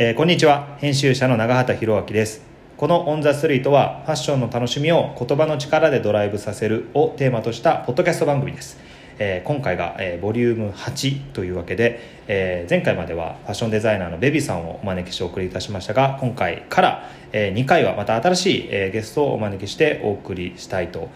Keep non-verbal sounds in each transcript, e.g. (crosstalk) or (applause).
えーこんにちは。編集者の長畑博明です。この「オン・ザ・ストリート」はファッションの楽しみを言葉の力でドライブさせるをテーマとしたポッドキャスト番組です、えー今回が、えーボリューム8というわけで、え前回まではファッションデザイナーのベビーさんをお招きしてお送りいたしましたが今回から、え2回はまた新しい、えゲストをお招きしてお送りしたいと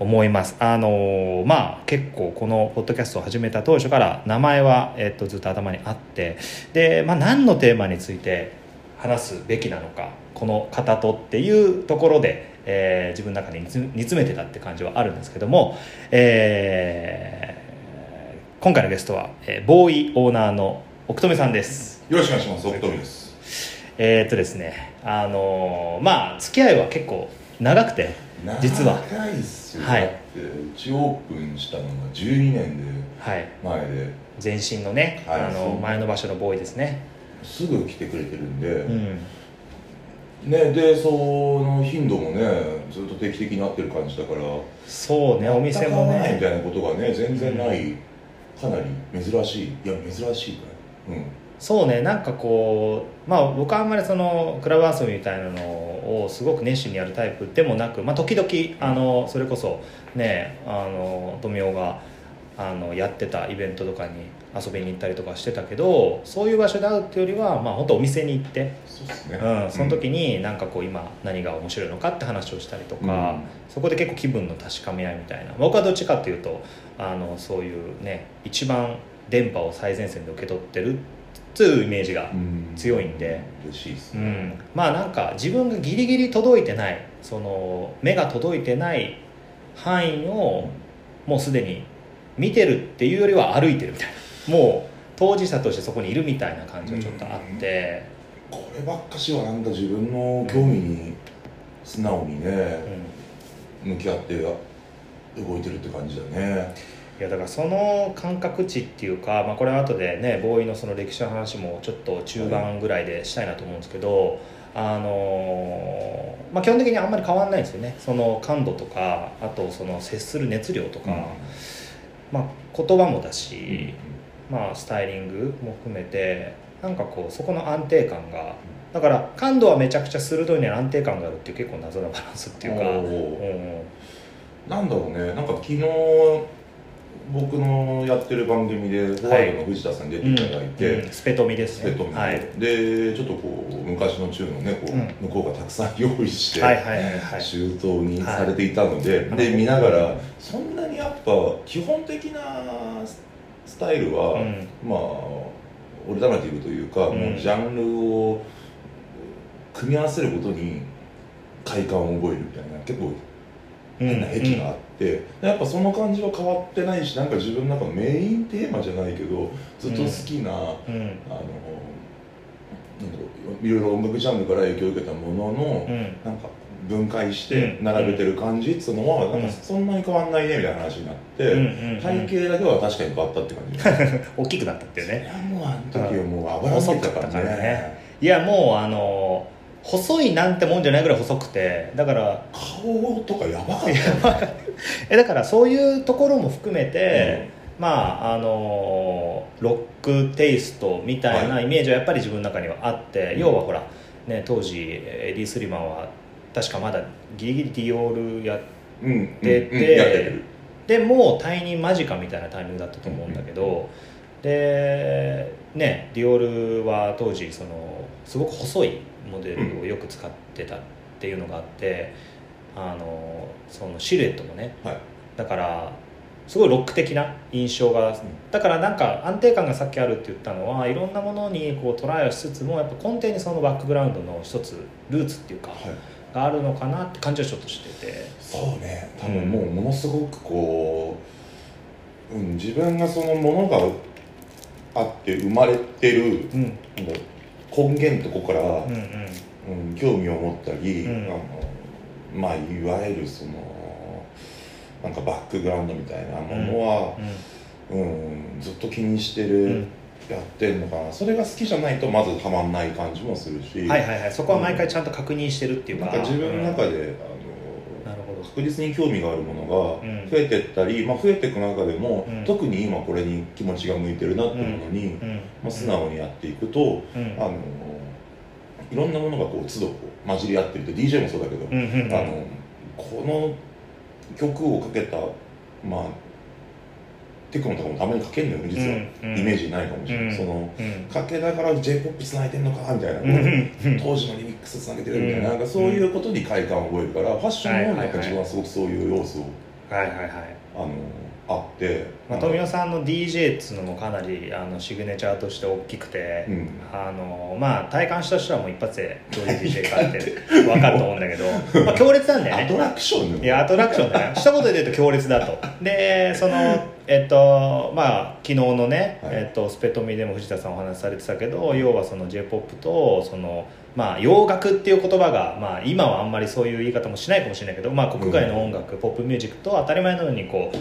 思いますあのーまあ結構このポッドキャストを始めた当初から名前は、えっとずっと頭にあってで、まあ、何のテーマについて話すべきなのかこの方とっていうところで、えー自分の中で煮詰めてたって感じはあるんですけども、えー今回のゲストは、えーボーイオーナーの奥留さんですよろしくお願いします。奥富です。えーっとですねあのーまあ付き合いは結構長くて実は長いっすよ。は。いだってうちオープンしたのが12年ではい。前で。前身のね、はいあの前の場所のボーイですね。すぐ来てくれてるんで、うん。ねでその頻度もねずっと定期的に会ってる感じだから。そうねお店も全く会わないみねたいなことがね全然ない、かなり珍しい。いや珍しいか。い。うん。そうねなんかこうまあ僕はあんまりそのクラブ遊びみたいなのをすごく熱心にやるタイプでもなく、まあ、時々あのそれこそねあの富雄があのやってたイベントとかに遊びに行ったりとかしてたけどそういう場所で会うっていうよりはまあ本当お店に行って、そうですね。うん、その時になんかこう今何が面白いのかって話をしたりとか、うん。そこで結構気分の確かめ合いみたいな。僕はどっちかっていうとあのそういうね一番電波を最前線で受け取ってるっていうイメージがうん。強いんで、嬉しいですね。うん、まあなんか自分がギリギリ届いてないその目が届いてない範囲をもうすでに見てるっていうよりは歩いてるみたいな。もう当事者としてそこにいるみたいな感じがちょっとあって、こればっかしはなんか自分の興味に素直にね、うん。向き合って動いてるって感じだねいやだからその感覚値っていうか、まあ、これは後でねボーイのその歴史の話もちょっと中盤ぐらいでしたいなと思うんですけど、あのーまあ、基本的にあんまり変わんないんですよね。その感度とかあとその接する熱量とか、まあ、言葉もだし、まあ、スタイリングも含めてなんかこうそこの安定感がだから感度はめちゃくちゃ鋭いのに安定感があるっていう結構謎なバランスっていうか、うん。なんだろうね。なんか昨日僕のやってる番組でホワイトの藤田さんに出ていただいて、うんスペトミですね。スペットもはい、でちょっとこう昔の中のねこう、うん。向こうがたくさん用意して、周到にされていたので、はい。で見ながらそんなにやっぱ基本的なスタイルは、うん。まあオルタナティブというか、うん。もうジャンルを組み合わせることに快感を覚えるみたいな結構変な癖があって、やっぱその感じは変わってないしなんか自分の中のメインテーマじゃないけどずっと好きな、うん。あのなんだろういろいろ音楽ジャンルから影響を受けたものの、うん。なんか分解してうん。並べてる感じっつうのは、ん。なんかそんなに変わんないねみたいな話になって、うんうんうん。体型だけは確かに変わったって感じ。(laughs) 大きくなったっていういねやもうあの時はもうあばら細ついたからかったからね。ねいやもうあの細いなんてもんじゃないぐらい細くてだから顔とかやばかったよえだからそういうところも含めて、まああのロックテイストみたいなはイメージはやっぱり自分の中にはあって、うん。要はほら、ね、当時エディ・スリマンは確かまだギリギリディオールやってる。でもう退任間近みたいなタイミングだったと思うんだけど、でねディオールは当時そのすごく細いモデルをよく使ってたっていうのがあって、あのそのシルエットもね。はい。だからすごいロック的な印象がだからなんか安定感がさっきあるって言ったのはいろんなものにこうトライをしつつもやっぱ根底にそのバックグラウンドの一つルーツっていうか、はい。があるのかなって感じはちょっとしてて。そうね。多分もうものすごくこう、うん、自分がそのものがあって生まれてる、うん。根源のとこから、うんうん。うん、興味を持ったり、うん。あのまあいわゆるそのなんかバックグラウンドみたいなものは、うん。ずっと気にしてる、うん。やってんのかな。それが好きじゃないとまずはまんない感じもするし、はいはいはい。そこは毎回ちゃんと確認してるっていうか。なんか自分の中うん。で、なるほど。あの確実に興味があるものがうん。増えてったり、まあ、増えていく中でも、うん。特に今これに気持ちが向いてるなっていうものに、うん。まあ、素直にやっていくと、うん。あのいろんなものがこう都度こう混じり合ってるって DJ もそうだけど、うんうんうん。あのこの曲をかけたまあテクノとかもたまにかけるのよ実は、うんうん。イメージないかもしれない、うんそのうんかけながら j p o p つないでんのかみたいな、うん。うん当時のリミックスつなげてるみたいな,、うん。なんかそういうことに快感を覚えるから、ファッションもなんか自分はすごくそういう要素はいはいはい。あのあって、まあ、富尾さんの DJ っつうのもかなりあのシグネチャーとして大きくて、うん。あのまあ体感した人はもう一発でどういう DJ かって分かると思うんだけど、(laughs) まあ、強烈なんだよね。アトラクションいやアトラクションだね一言で言うと強烈だと。でそのえっとまあ昨日のね、はい。えっと、スペトミでも藤田さんお話しされてたけど要はその j p o p とそのまあ洋楽っていう言葉が、まあ、今はあんまりそういう言い方もしないかもしれないけど、まあ、国外の音楽、ポップミュージックと当たり前のようにこう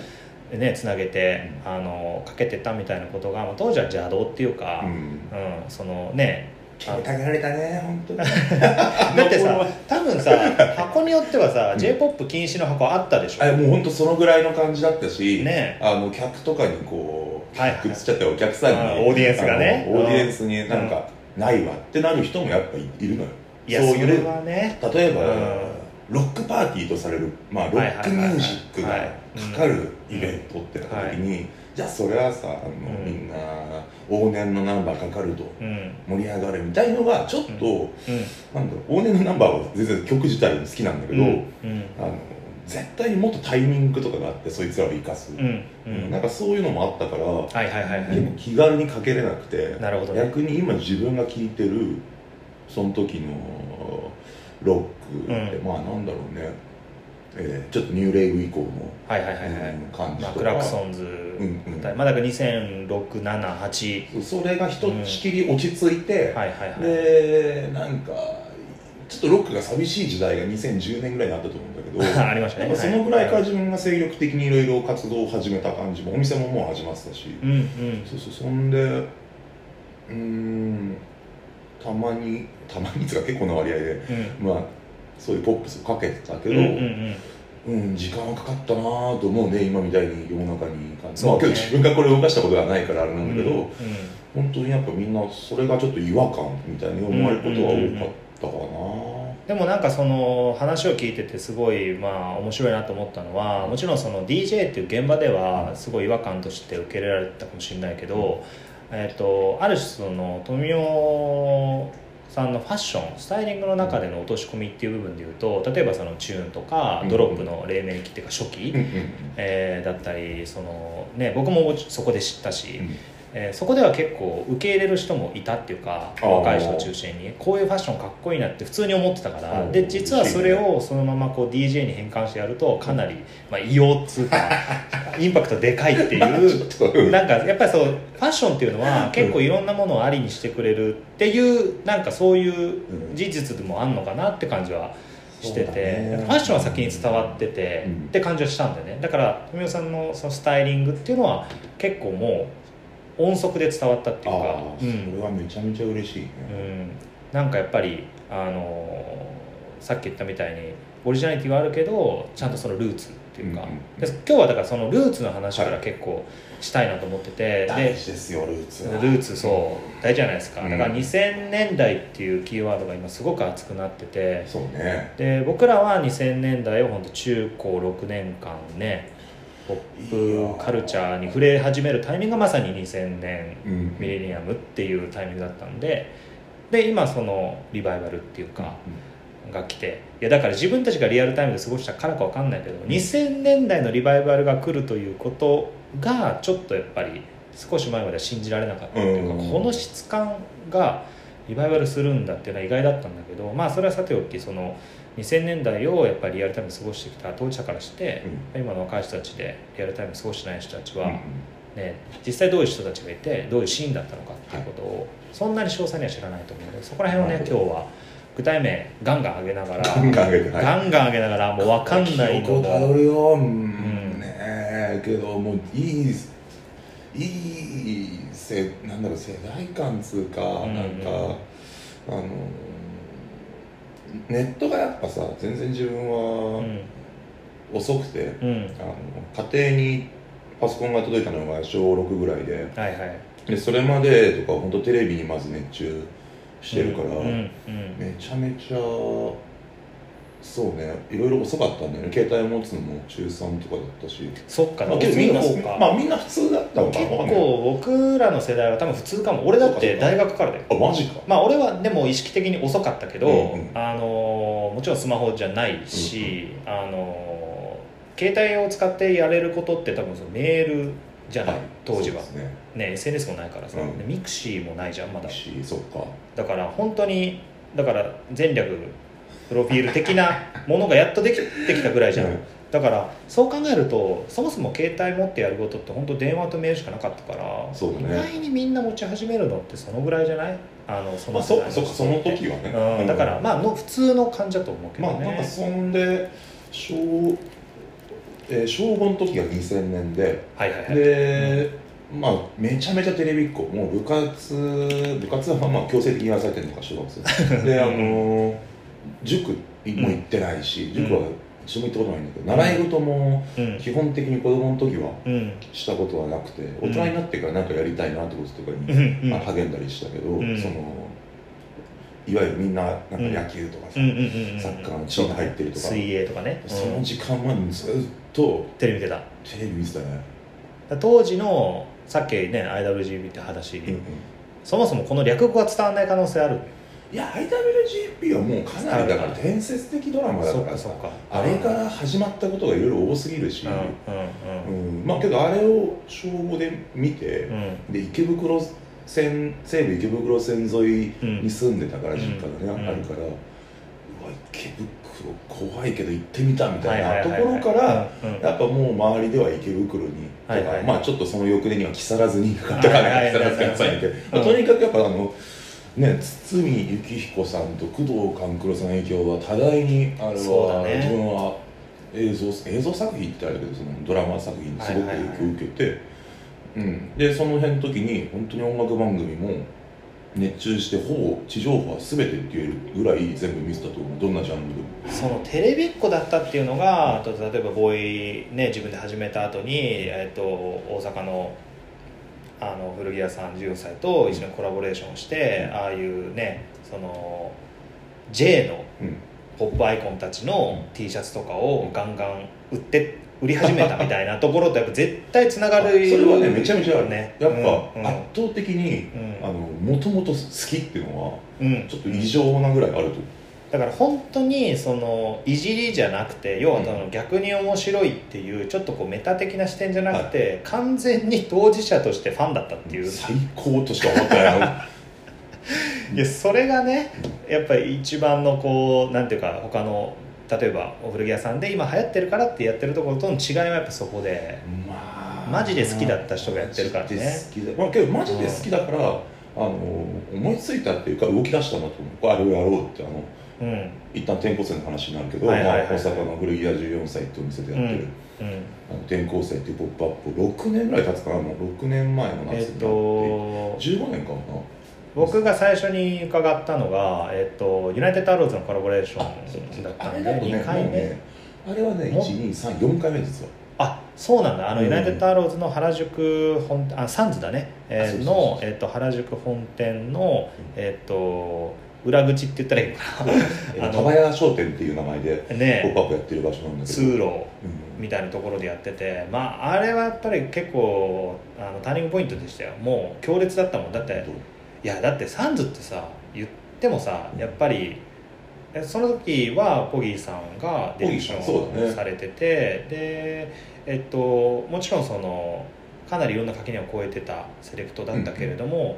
ねつなげてあのかけてたみたいなことが、まあ、当時は邪道っていうか、うん。うんそのねかけられたね本当に。(laughs) だってさ多分さ箱によってはさ j p o p 禁止の箱あったでしょ、あもう本当そのぐらいの感じだったし、ね。あの客とかにこう、はいはい。くっつっちゃってお客さんにオーディエンスがね。オーディエンスになんか、ないわってなる人もやっぱいいるのよ。いやそれそういうはね。例えば、うん。ロックパーティーとされる、まあ、ロックミュージックがかかるイベントってなった時に、じゃあそれはさあの、うん。みんな往年のナンバーかかるとうん。盛り上がるみたいのがちょっと、うん。なんだろう往年のナンバーは全然曲自体も好きなんだけど、うん。あの絶対にもっとタイミングとかがあってそいつらを生かす、うん。うん。なんかそういうのもあったから、はいはいはいはい。結構気軽にかけれなくてなるほどね。逆に今自分が聴いてるその時のロックって、うん。まあなんだろうね、えーちょっとニューレイブ以降の、はいはいはいはい、うん感じまあ、とか、クラクソンズ、んうん。まあだから200678それがひとしきり落ち着いて、はいはいはい。でなんかちょっとロックが寂しい時代が2010年ぐらいにあったと思うんだけど (laughs) ありましたね。そのぐらいからはい自分が精力的にいろいろ活動を始めた感じもお店ももう始まってたし、うんうん。そうそう。そんでうーんたまにたまにつか結構な割合でうん。まあそういうポップスをかけてたけど、うんうんうん。うん、時間はかかったなと思うね今みたいに世の中に感じ、ね。まあけど自分がこれを動かしたことがないからあれなんだけど、うんうん本当にやっぱみんなそれがちょっと違和感みたいに思われることが多かったかな、でもなんかその話を聞いててすごいまあ面白いなと思ったのはもちろんその DJ っていう現場ではすごい違和感として受け入れられたかもしれないけど、えっとある種その富雄さんのファッションスタイリングの中での落とし込みっていう部分でいうと例えばそのチューンとかうん。ドロップの黎明期っていうか初期、えーだったりその、ね、僕もそこで知ったし、うんえーそこでは結構受け入れる人もいたっていうか若い人を中心に。こういうファッションかっこいいなって普通に思ってたから。うん。で実はそれをそのままこう DJ に変換してやるとかなり、まあ、異様っつうか (laughs) インパクトでかいっていう (laughs) なんかやっぱりそうファッションっていうのは結構いろんなものをありにしてくれるっていうなんかそういう事実でもあんのかなって感じはしてて、ね。ファッションは先に伝わってて、うん。って感じはしたんだよね。だから富美さんのそのスタイリングっていうのは結構もう音速で伝わったっていうか。うん。それはめちゃめちゃ嬉しいね、うん、なんかやっぱりあのーさっき言ったみたいにオリジナリティはあるけどちゃんとそのルーツっていうか、うんうんで今日はだからそのルーツの話から結構したいなと思ってて、大で事ですよルーツは。ルーツそう。大事じゃないですか。うん。だから2000年代っていうキーワードが今すごく熱くなってて。そうね。で僕らは2000年代を本当中高6年間ねポップカルチャーに触れ始めるタイミングがまさに2000年うんミレニアムっていうタイミングだったんでで今そのリバイバルっていうかが来ていやだから自分たちがリアルタイムで過ごしたからかわかんないけど2000年代のリバイバルが来るということがちょっとやっぱり少し前までは信じられなかったっていうか、うん。この質感がリバイバルするんだっていうのは意外だったんだけどまあそれはさておきその2000年代をやっぱりリアルタイムで過ごしてきた当事者からして、今の若い人たちでリアルタイムで過ごしてない人たちは、うんね、実際どういう人たちがいてどういうシーンだったのかっていうことを、そんなに詳細には知らないと思うのでそこら辺をね今日は具体名ガンガン上げながらガンガン上げてはい。ガンガン上げながらもう分かんないのもるよ、うん。ん。ねえけどもういいいいせなんだろう世代間つうか、ん。なんかあのネットがやっぱさ全然自分うはん。遅くて、うん。あの家庭にパソコンが届いたのが小6ぐらいではいはい。でそれまでとか本当テレビにまず熱中してるから、うんうん。めちゃめちゃそうね。いろいろ遅かったんだよね。携帯持つのも中3とかだったし。そっか。まあ、けどみんなまあみんな普通だったのか結な。わかんない構僕らの世代は多分普通かも。俺だって大学からだよ。あマジか。まあ俺はでも意識的に遅かったけど、うんうん。あのもちろんスマホじゃないし、あの携帯を使ってやれることって多分そのメールじゃない、当時は。そうですね。ね SNS もないからさ、うん。で mixi もないじゃんまだ。しそっか。だから本当にだから前略プロフィール的なものがやっとできてきたぐらいじゃん、うん。だからそう考えるとそもそも携帯持ってやることって本当電話とメールしかなかったからそうだね。意外にみんな持ち始めるのってそのぐらいじゃない？あのそまあの時はね、うん、だからまあの普通の感じだと思うけどね、まあなんかそんで小,、えー小5の時が2000年ではいはいはい。で、まあめちゃめちゃテレビっ子もう部活部活はまあ強制的にやらされてるのか小学生。であのー塾も行ってないし、塾は一度も行ったことないんだけど、習い事もうん。基本的に子供の時はうん。したことはなくて大人になってから何かやりたいなってこととかに、まあ、励んだりしたけど、ん。そのいわゆるみんななんか野球とかさ、サッカーのチーム入ってるとか水泳とかね、そのうん時間までずっとテレビ見てた。テレビ見てたね、当時のさっきね IWGP って話、そもそもこの略語が伝わらない可能性あるいや IWGP はもうかなりだから伝説的ドラマだからさあれから始まったことがいろいろ多すぎるし、うんまあけどあれを小5で見て、で池袋線西武池袋線沿いに住んでたから、うん。実家がね、うんあるからうわ池袋怖いけど行ってみたみたいなところからやっぱもう周りでは池袋に、とかまあちょっとその翌年には木更津にかかったからはいはい木更津からとにかくやっぱあのね堤幸彦さんと工藤官九郎さんの影響は多大にあれは、ね。自分は映像映像作品ってあれだけどそのドラマ作品にすごく影響を受けて、うん、でその辺の時に本当に音楽番組も熱中してほぼ地上波全てって言えるぐらい全部見せたと思う。どんなジャンルでも。そのテレビっ子だったっていうのがあと例えばボーイね自分で始めた後にえっと大阪のあの古着屋さん14歳と一緒にコラボレーションして、ああいうねその J のうん。ポップアイコンたちの T シャツとかをガンガン売って売り始めたみたいなところとやっぱ絶対つながるそれはねめちゃめちゃある。ね。やっぱ、圧倒的にもともと好きっていうのはうん。ちょっと異常なぐらいあると。思うだから本当にそのいじりじゃなくて要はその逆に面白いっていうちょっとこうメタ的な視点じゃなくて、完全に当事者としてファンだったっていう、最高としか思ってないの。(laughs) いやそれがねやっぱり一番のこうなんていうか他の例えばお古着屋さんで今流行ってるからってやってるところとの違いはやっぱそこで。まマジで好きだった人がやってるからね。マジで好きだ、まあ、けどマジで好きだから、あの思いついたっていうか動き出したんだと思う。あれをやろうってあのうん。一旦転校生の話になるけど、はいはいはい。はいまあ、大阪の古着屋14歳ってお店でやってる、うん。あの転校生っていうポップアップを6年ぐらい経つかなもう6年前の夏にえっなって、と15年かな。僕が最初に伺ったのが、えっと、ユナイテッドアローズのコラボレーションだったんでね。2回目？あれはねも1234回目実は。あそうなんだ。あの、うん。ユナイテッドアローズの原宿本あサンズだね、えーの、えっと原宿本店の、えっと裏口って言ったらいいのか (laughs) えあのー田屋商店っていう名前でなポッねプアップやってる場所なんだけど。通路うんみたいなところでやっててまああれはやっぱり結構あのターニングポイントでしたよ。もう強烈だったもん。だっていやだってサンズってさ言ってもさやっぱりえその時はコギーさんがディレクションされてて、でえっともちろんそのかなりいろんな垣根を越えてたセレクトだったけれども、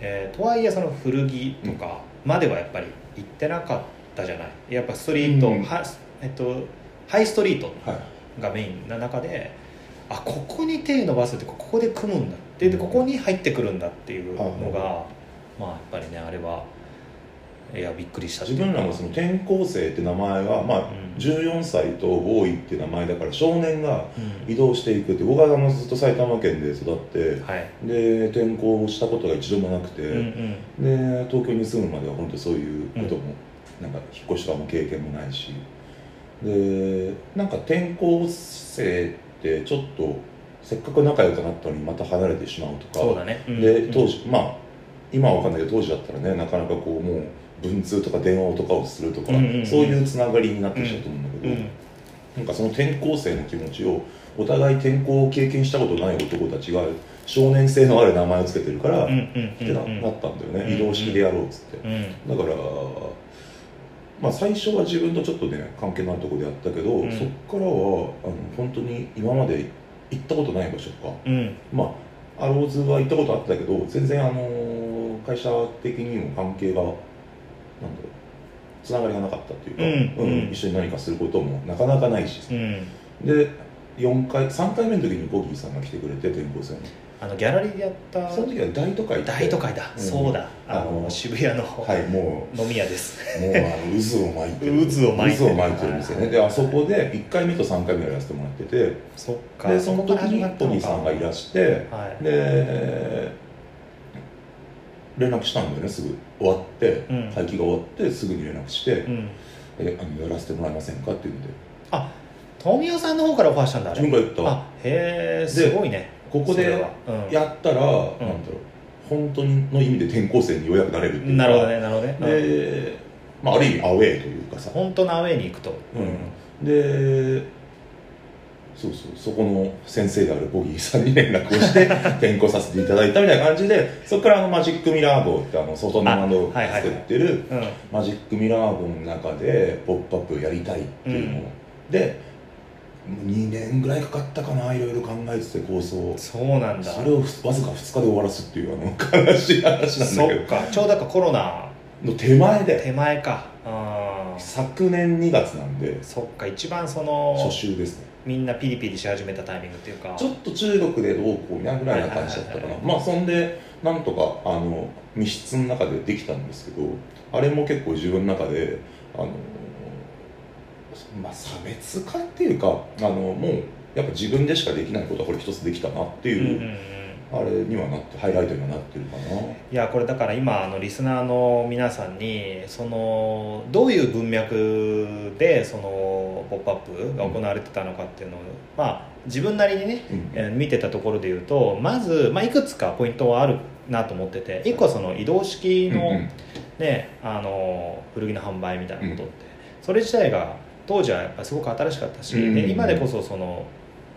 えーとはいえその古着とかまではやっぱり行ってなかったじゃない。やっぱストリート、うん。はえっと、ハイストリートはい。がメインな中であここに手伸ばすってここで組むんだって。でここに入ってくるんだっていうのが、まあやっぱりねあれはいやびっくりした。自分らもその転校生って名前は、まあうん。14歳とボーイって名前だから少年がうん。移動していくって僕はあのずっと埼玉県で育ってはい。で転校したことが一度もなくて、うんうん。で東京に住むまでは本当そういうことも、なんか引っ越しとかも経験もないし。でなんか転校生ってちょっとせっかく仲良くなったのにまた離れてしまうとか。そうだね、うん。でうん当時、まあ今は分かんないけど当時だったらねなかなかこうもう文通とか電話とかをするとか、そういうつながりになってきたと思うんだけど、うん。なんかその転校生の気持ちをお互い転校を経験したことない男たちが少年性のある名前をつけてるから、ってなったんだよね、うん移動式でやろうっつって、うん。だからまあ最初は自分とちょっとね関係のあるところでやったけど、うん。そっからはあの本当に今まで行ったことない場所とかうん。まあアローズは行ったことあったけど全然あの会社的にも関係がなんだろう。つながりがなかったっていうか、うんうん一緒に何かすることもなかなかないし。うん。で4回3回目の時にボギーさんが来てくれて転校生にあのギャラリーでやった。その時は大都会大都会だ、うん。そうだ。あの渋谷のはいも飲み屋です、うもうあの渦を巻いてる。渦を巻いてる。渦を巻いてる店ね。であそこで1回目と3回目やらせてもらっててそっか。でその時にボギーさんがいらしてはい。で連絡したんだよねすぐ。終わって、うん。会期が終わってすぐに連絡してう、ん。えあのやらせてもらえませんかっていうので。あ富代さんの方からオファーしたんだあれ。自分から言った。あへえすごいね。ここでやったら、なんだろう本当の意味で転校生にようやくなれるっていうか。なるほどねなるほどね、うん。で、まあ、ある意味アウェーというかさ、本当のアウェーに行くと、うん、でそうそう。そこの先生であるボギーさんに連絡をして (laughs) 転校させていただいたみたいな感じでそこからあのマジックミラー号ってあの外生の作ってるうん。マジックミラー号の中で「ポップアップやりたいっていうのを、で2年ぐらいかかったかないろいろ考えてて構想そうなんだ。それをわずか2日で終わらすっていうあの悲しい話なんそっだけど。か。ちょうどかコロナ。の手前で。手前か。昨年2月なんで。そっか。一番その初秋ですねみんなピリピリし始めたタイミングっていうか。ちょっと中国でどうこうみたいなぐらいな感じだったかな。まあそんでなんとかあの密室の中でできたんですけどあれも結構自分の中であのまあ差別化っていうかあのもうやっぱ自分でしかできないことはこれ一つできたなってうんうんいうう、んあれにはなってハイライトにはなってるかな？いやこれだから今あのリスナーの皆さんにそのどういう文脈でその「ポップアップが行われてたのかっていうのを、まあ自分なりにね、うん。えー見てたところで言うとまず、まあ、いくつかポイントはあるなと思ってて一個はその移動式の,、うんうん。ね、あの古着の販売みたいなことって、うん。それ自体が当時はやっぱすごく新しかったし、うんで今でこそその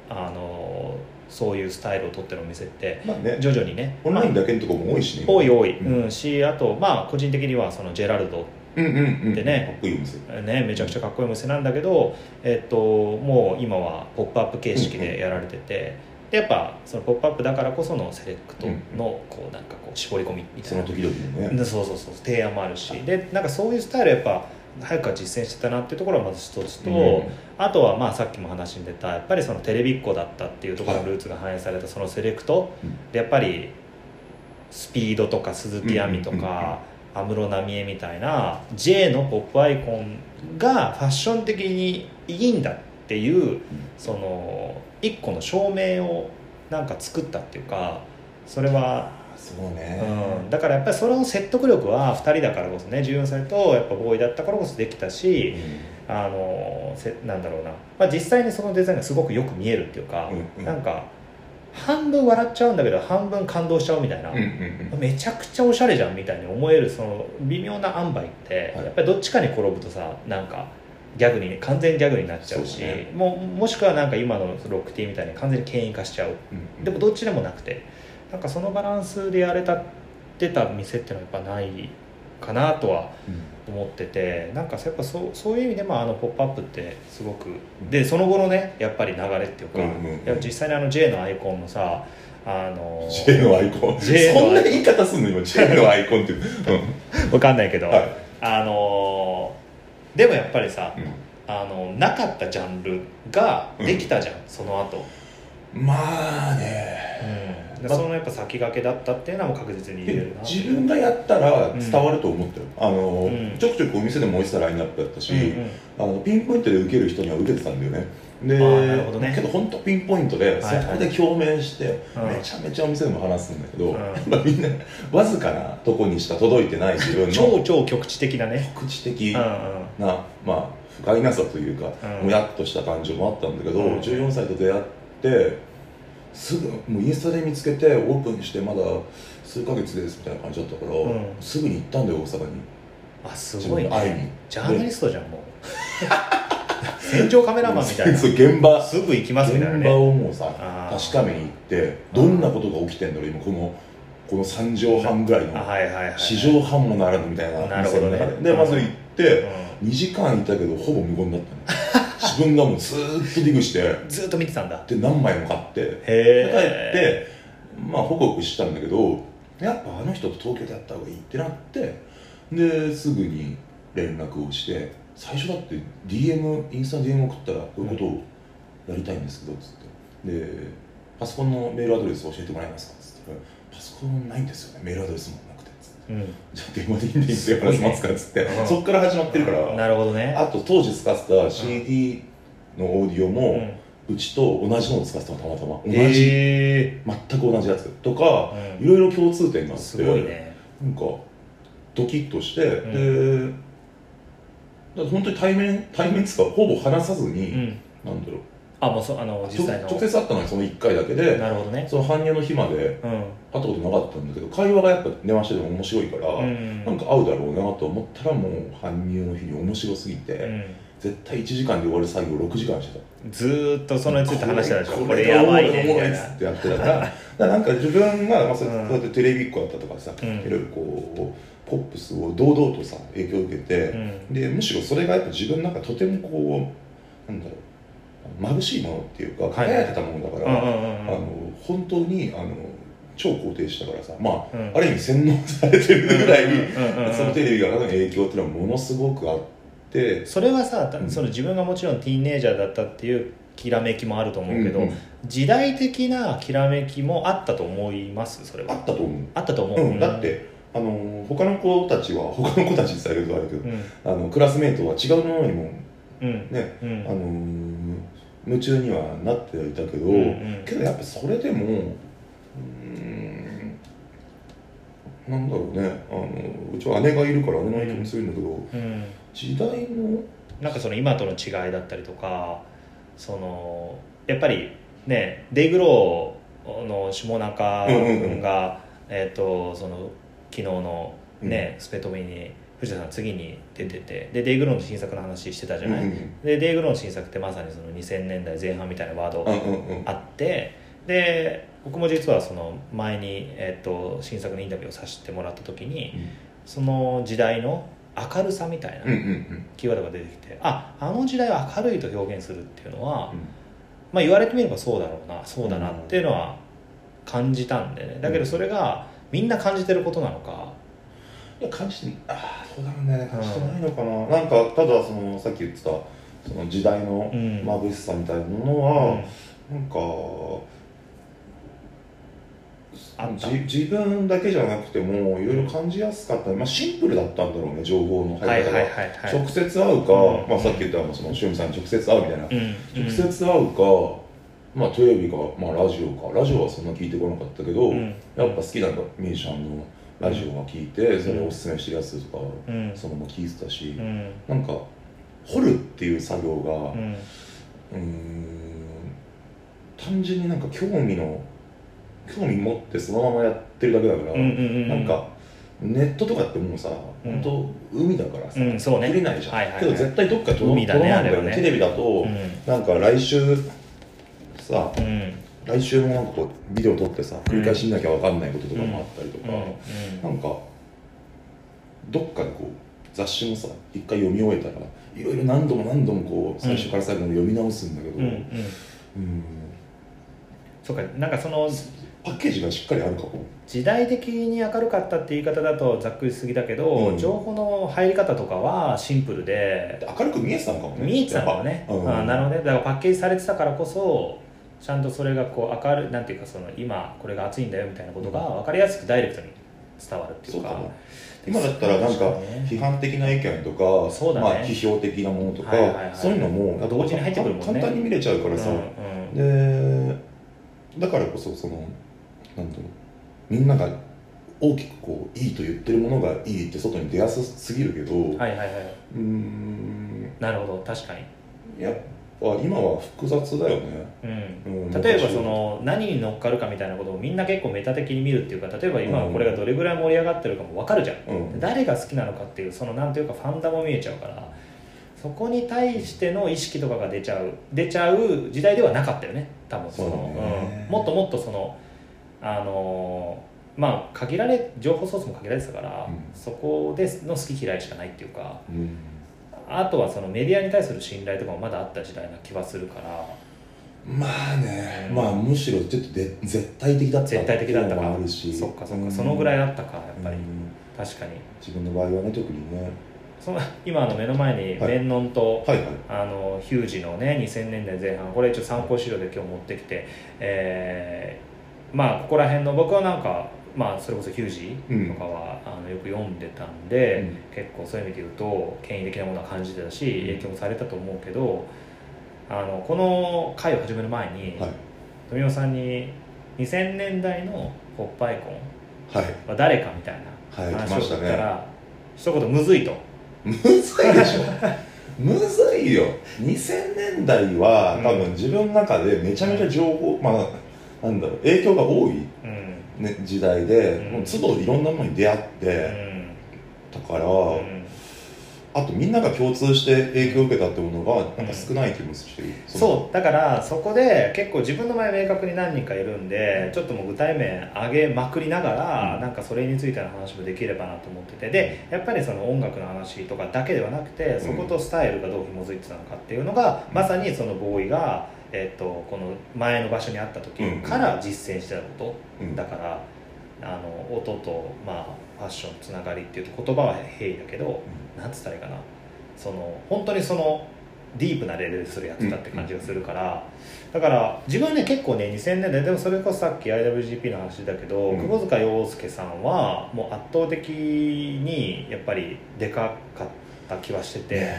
あのそういうスタイルを取ってるお店ってまあね。徐々にね。オンラインだけのところも多いしね多い多い、うん。うん。しあとまあ個人的にはそのジェラルドうんうんうんでねかっこいいお店ねめちゃくちゃかっこいいお店なんだけど、えっと、もう今は「ポップアップ形式でやられてて、でやっぱその「ポップアップだからこそのセレクトのこうなんかこう絞り込みみたいな。その時々のね。でそうそうそう。提案もあるし。でなんかそういうスタイルやっぱ早くから実践してたなっていうところはまず一つと、うん。あとはまあさっきも話に出たやっぱりそのテレビっ子だったっていうところのルーツが反映されたそのセレクト、うん。でやっぱりスピードとか鈴木亜美とか安室奈美恵みたいな J のポップアイコンがファッション的にいいんだっていうその一個の証明をなんか作ったっていうかそれはそうね。うん、だからやっぱりその説得力は2人だからこそね14歳とやっぱボーイだったからこそできたし、あのせなんだろうな、まあ、実際にそのデザインがすごくよく見えるっていうか、うんうん。なんか半分笑っちゃうんだけど半分感動しちゃうみたいな、うんうんうん。めちゃくちゃおしゃれじゃんみたいに思えるその微妙な塩梅って、はい。やっぱりどっちかに転ぶとさなんかギャグに完全にギャグになっちゃうしね。ももしくはなんか今のロックティーみたいに完全に権威化しちゃう。うん。でもどっちでもなくてなんかそのバランスでやれたってた店っていうのはやっぱないかなとは思っててなんかやっぱそうそういう意味でもあの「ポップアップってすごくでその後のねやっぱり流れっていうか、うんうんうん。実際にあの J のアイコンのさあの J のアイコン？(laughs) J のそんな言い方すんの？今 J のアイコンって。う (laughs) んわかんないけど、はい。あのでもやっぱりさ、うあのなかったジャンルができたじゃん、その後、んまあね。うん、でそのやっぱ先駆けだったっていうのはもう確実に言えるな自分がやったら伝わると思ってる、あの、うん。ちょくちょくお店でも置いてたラインナップだったし、うんうん。あのピンポイントで受ける人には受けてたんだよね。であーなるほどね。けど本当ピンポイントで、そこで共鳴して、うん。めちゃめちゃお店でも話すんだけど、うん。(laughs) みんなわずかなとこにしか届いてない自分の超超局地的なね。局地的うんうん。な、まあ不甲斐なさというか、うん。もやっとした感情もあったんだけど、うん。14歳と出会ってすぐもうインスタで見つけてオープンしてまだ数ヶ月ですみたいな感じだったから、うん。すぐに行ったんだよ大阪に。あすごい自分に。ねジャーナリストじゃんもう。戦場カメラマンみたいな。そう現場。すぐ行きますみたいな現場ねをもうさあー。確かめに行ってどんなことが起きてんだろう今このこの3畳半ぐらいのあはいはいはい四畳半もならぬみたいななるほどね。ででまず行ってう2時間いたけどほぼ無言だったの自分がもうずーっとディグしてんずっと見てたんだ。で何枚も買ってで帰へってまあホクホクしたんだけどやっぱあの人と東京でやった方がいいってなってですぐに連絡をして最初だって DM インスタ DM 送ったらこういうことをやりたいんですけどつって。でパソコンのメールアドレス教えてもらえますか？つって。パソコンないんですよねメールアドレスもじゃあ電話でいいんでいいすよ話しますかつって。うんそっから始まってるから。なるほどね。あと当時使ってた CD のオーディオうもん。うちと同じのを使ってたのたまたま。同じ、へ全く同じやつ。とかうん。いろいろ共通点があってすごいね。なんかドキッとして、ん。でだから本当に対面対面っつうかほぼ話さずに、うん。なんだろうあもうそあの実際の。直接会ったのはその1回だけでなるほどね。その搬入の日までうん。会ったことなかったんだけど会話がやっぱ電話してても面白いから、うん。なんか会うだろうなと思ったらもう搬入の日に面白すぎて、うん。絶対1時間で終わる作業を6時間してた。ずーっとそのについて話してたでしょ。ここれやばいねみたいなつってやってたから (laughs) だからなんか自分が、まあ、そうやってテレビっ子だったとかさ、うん。いろいろこうポップスを堂々とさ影響を受けて、うん。でむしろそれがやっぱ自分の中でとてもこうなんだろう眩しいものっていうかはい輝いてたものだから、うんうんうんあの本当にあの超肯定したからさまあ、うん。ある意味洗脳されてるぐらい、うんそのテレビがの影響っていうのはものすごくあってそれはさ、その自分がもちろんティーンネイジャーだったっていうきらめきもあると思うけど、うんうん。時代的なきらめきもあったと思いますそれはあったと思う。あったと思う、うん、だってあの他の子たちは他の子たちって言ったらあれだけど、うん。あのクラスメートは違うものにもうん。ね、うん。あのー夢中にはなってはいたけど、うんうん。けどやっぱそれでもうーんなんだろうね。あのうちは姉がいるから姉の影響もするんだけど、うん。時代のなんかその今との違いだったりとかそのやっぱりねデイグローの下中君が、えっ、とその昨日のね、スペトミに藤田さん次に出ててでデイグローの新作の話してたじゃない、うんうんでデイグローの新作ってまさにその2000年代前半みたいなワードがうんうんうん。あってで僕も実はその前に、えっと新作のインタビューをさせてもらった時にその時代の明るさみたいなうんうんうん。キーワードが出てきてああの時代は明るいと表現するっていうのは、うん。まあ、言われてみればそうだろうなそうだなっていうのは感じたんでね。だけどそれがみんな感じてることなのかいや感じてああそうだろうね感じてないのかな、なんかただそのさっき言ってたその時代のうん。眩しさみたいなのうは、ん。なんか自分だけじゃなくてもいろいろ感じやすかった、まあ、シンプルだったんだろうね情報の入り方が、はいはいはいはい直接会うか、うん。まあ、さっき言ったその塩見さんに直接会うみたいな、うん。直接会うか、まあ、テレビか、まあ、ラジオか。ラジオはそんな聞いてこなかったけど、うん。やっぱ好きなミュージシャンのラジオは聞いて、それをおすすめしてるやつとか、うん。そのまま聞いてたし、うん。なんか掘るっていう作業が、うん。単純になんか興味の興味持ってそのままやってるだけだから、うんうんうんなんかネットとかってもうさ、うん。本当海だからさ、うんそうね。触れないじゃん、はいはいはい。けど絶対どっか届かんだよあれはね。テレビだと、うん。なんか来週さうん来週もなんかこうビデオ撮ってさ繰り返し見なきゃ分かんないこととかもあったりとか、うん。なんかどっかでこう雑誌もさ一回読み終えたらいろいろ何度も何度もこう最初から最後まで読み直すんだけど、うんうん。うん。そうかなんかそのパッケージがしっかりあるかも。時代的に明るかったって言い方だとざっくりしすぎだけど、うん。情報の入り方とかはシンプルで明るく見えてたのかもね。見えてたんだよね、うん。あなるほどね。だからパッケージされてたからこそちゃんとそれがこう明るいなんていうかその今これが熱いんだよみたいなことが分かりやすくダイレクトに伝わるっていうか。そうかも。今だったらなんか批判的な意見とかそうだね。まあ、批評的なものとか、はいはいはいそういうのも同時に入ってくるもんね。簡単に見れちゃうからさ、うんうんでだからこそそのなんだろうみんなが大きくこういいと言ってるものがいいって外に出やすすぎるけど、はいはいはい。うーん。なるほど確かに。やっは今は複雑だよね。うん。うん例えばその何に乗っかるかみたいなことをみんな結構メタ的に見るっていうか例えば今これがどれぐらい盛り上がってるかも分かるじゃん、うん。誰が好きなのかっていうそのなんていうかファンダも見えちゃうからそこに対しての意識とかが出ちゃう出ちゃう時代ではなかったよね。多分。そのね。うん。もっともっとそのあのーまあ限られ情報ソースも限られてたから、うん。そこでの好き嫌いしかないっていうかうんあとはそのメディアに対する信頼とかもまだあった時代な気はするから。まあね、うんまあむしろちょっとで絶対的だった絶対的だったか。あるし。そっかそっか、うんそのぐらいあったかやっぱり、うん。確かに。自分の場合はね特にね。その今あの目の前にはい。メンノンと、はいはい。あのヒュージのね2000年代前半これ一応参考資料で今日持ってきて、えーまあここら辺の僕はなんかまあそれこそヒュージとかは、あのよく読んでたんで、うん。結構そういう意味で言うと権威的なものは感じてたし影響もされたと思うけどあのこの回を始める前に、はい。富雄さんに2000年代のポップアイコンは誰かみたいはいな話をしたね。聞いたら、一言むずいと。むずいでしょ。(laughs) むずいよ。2000年代は多分自分の中でめちゃめちゃ情報、まあなんだろう影響が多い、うんね、時代で、うん。もう都度いろんなものに出会っうて、ん。だから、うん。あとみんなが共通して影響を受けたってものがなんか少ない気もしてる、そうだからそこで結構自分の前明確に何人かいるんでちょっともう具体名上げまくりながら、うん。なんかそれについての話もできればなと思ってて。でやっぱりその音楽の話とかだけではなくてそことスタイルがどう紐づいてたのかっていうのが、まさにそのボーイが、えっとこの前の場所にあった時から実践してたこと、うん。だからあの音と、まあ、ファッションつながりっていうと言葉は平易だけど、なんつったらいいかな。その本当にそのディープなレベルでそれやってたって感じがするから、だから自分はね結構ね2000年代でもそれこそさっき IWGP の話だけど、うん。窪塚洋介さんはもう圧倒的にやっぱりでかかった気はしてて、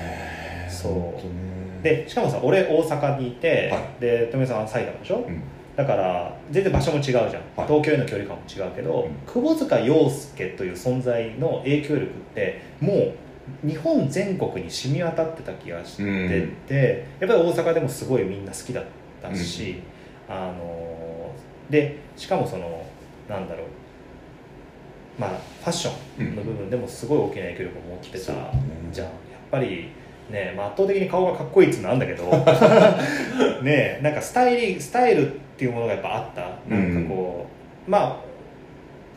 そうでしかもさ俺大阪にいて、はで富さんは埼玉でしょ、うん。だから全然場所も違うじゃん、東京への距離感も違うけど、うん。窪塚洋介という存在の影響力ってもう日本全国に染み渡ってた気がしてて、やっぱり大阪でもすごいみんな好きだったし、あのでしかもそのなんだろう。まあファッションの部分でもすごい大きな影響力を持ってた、じゃん。やっぱりね、まあ、圧倒的に顔がかっこいいっつうのあるんだけど。(laughs) ねなんかスタイリスタイルっていうものがやっぱあった？なんかこう、まあ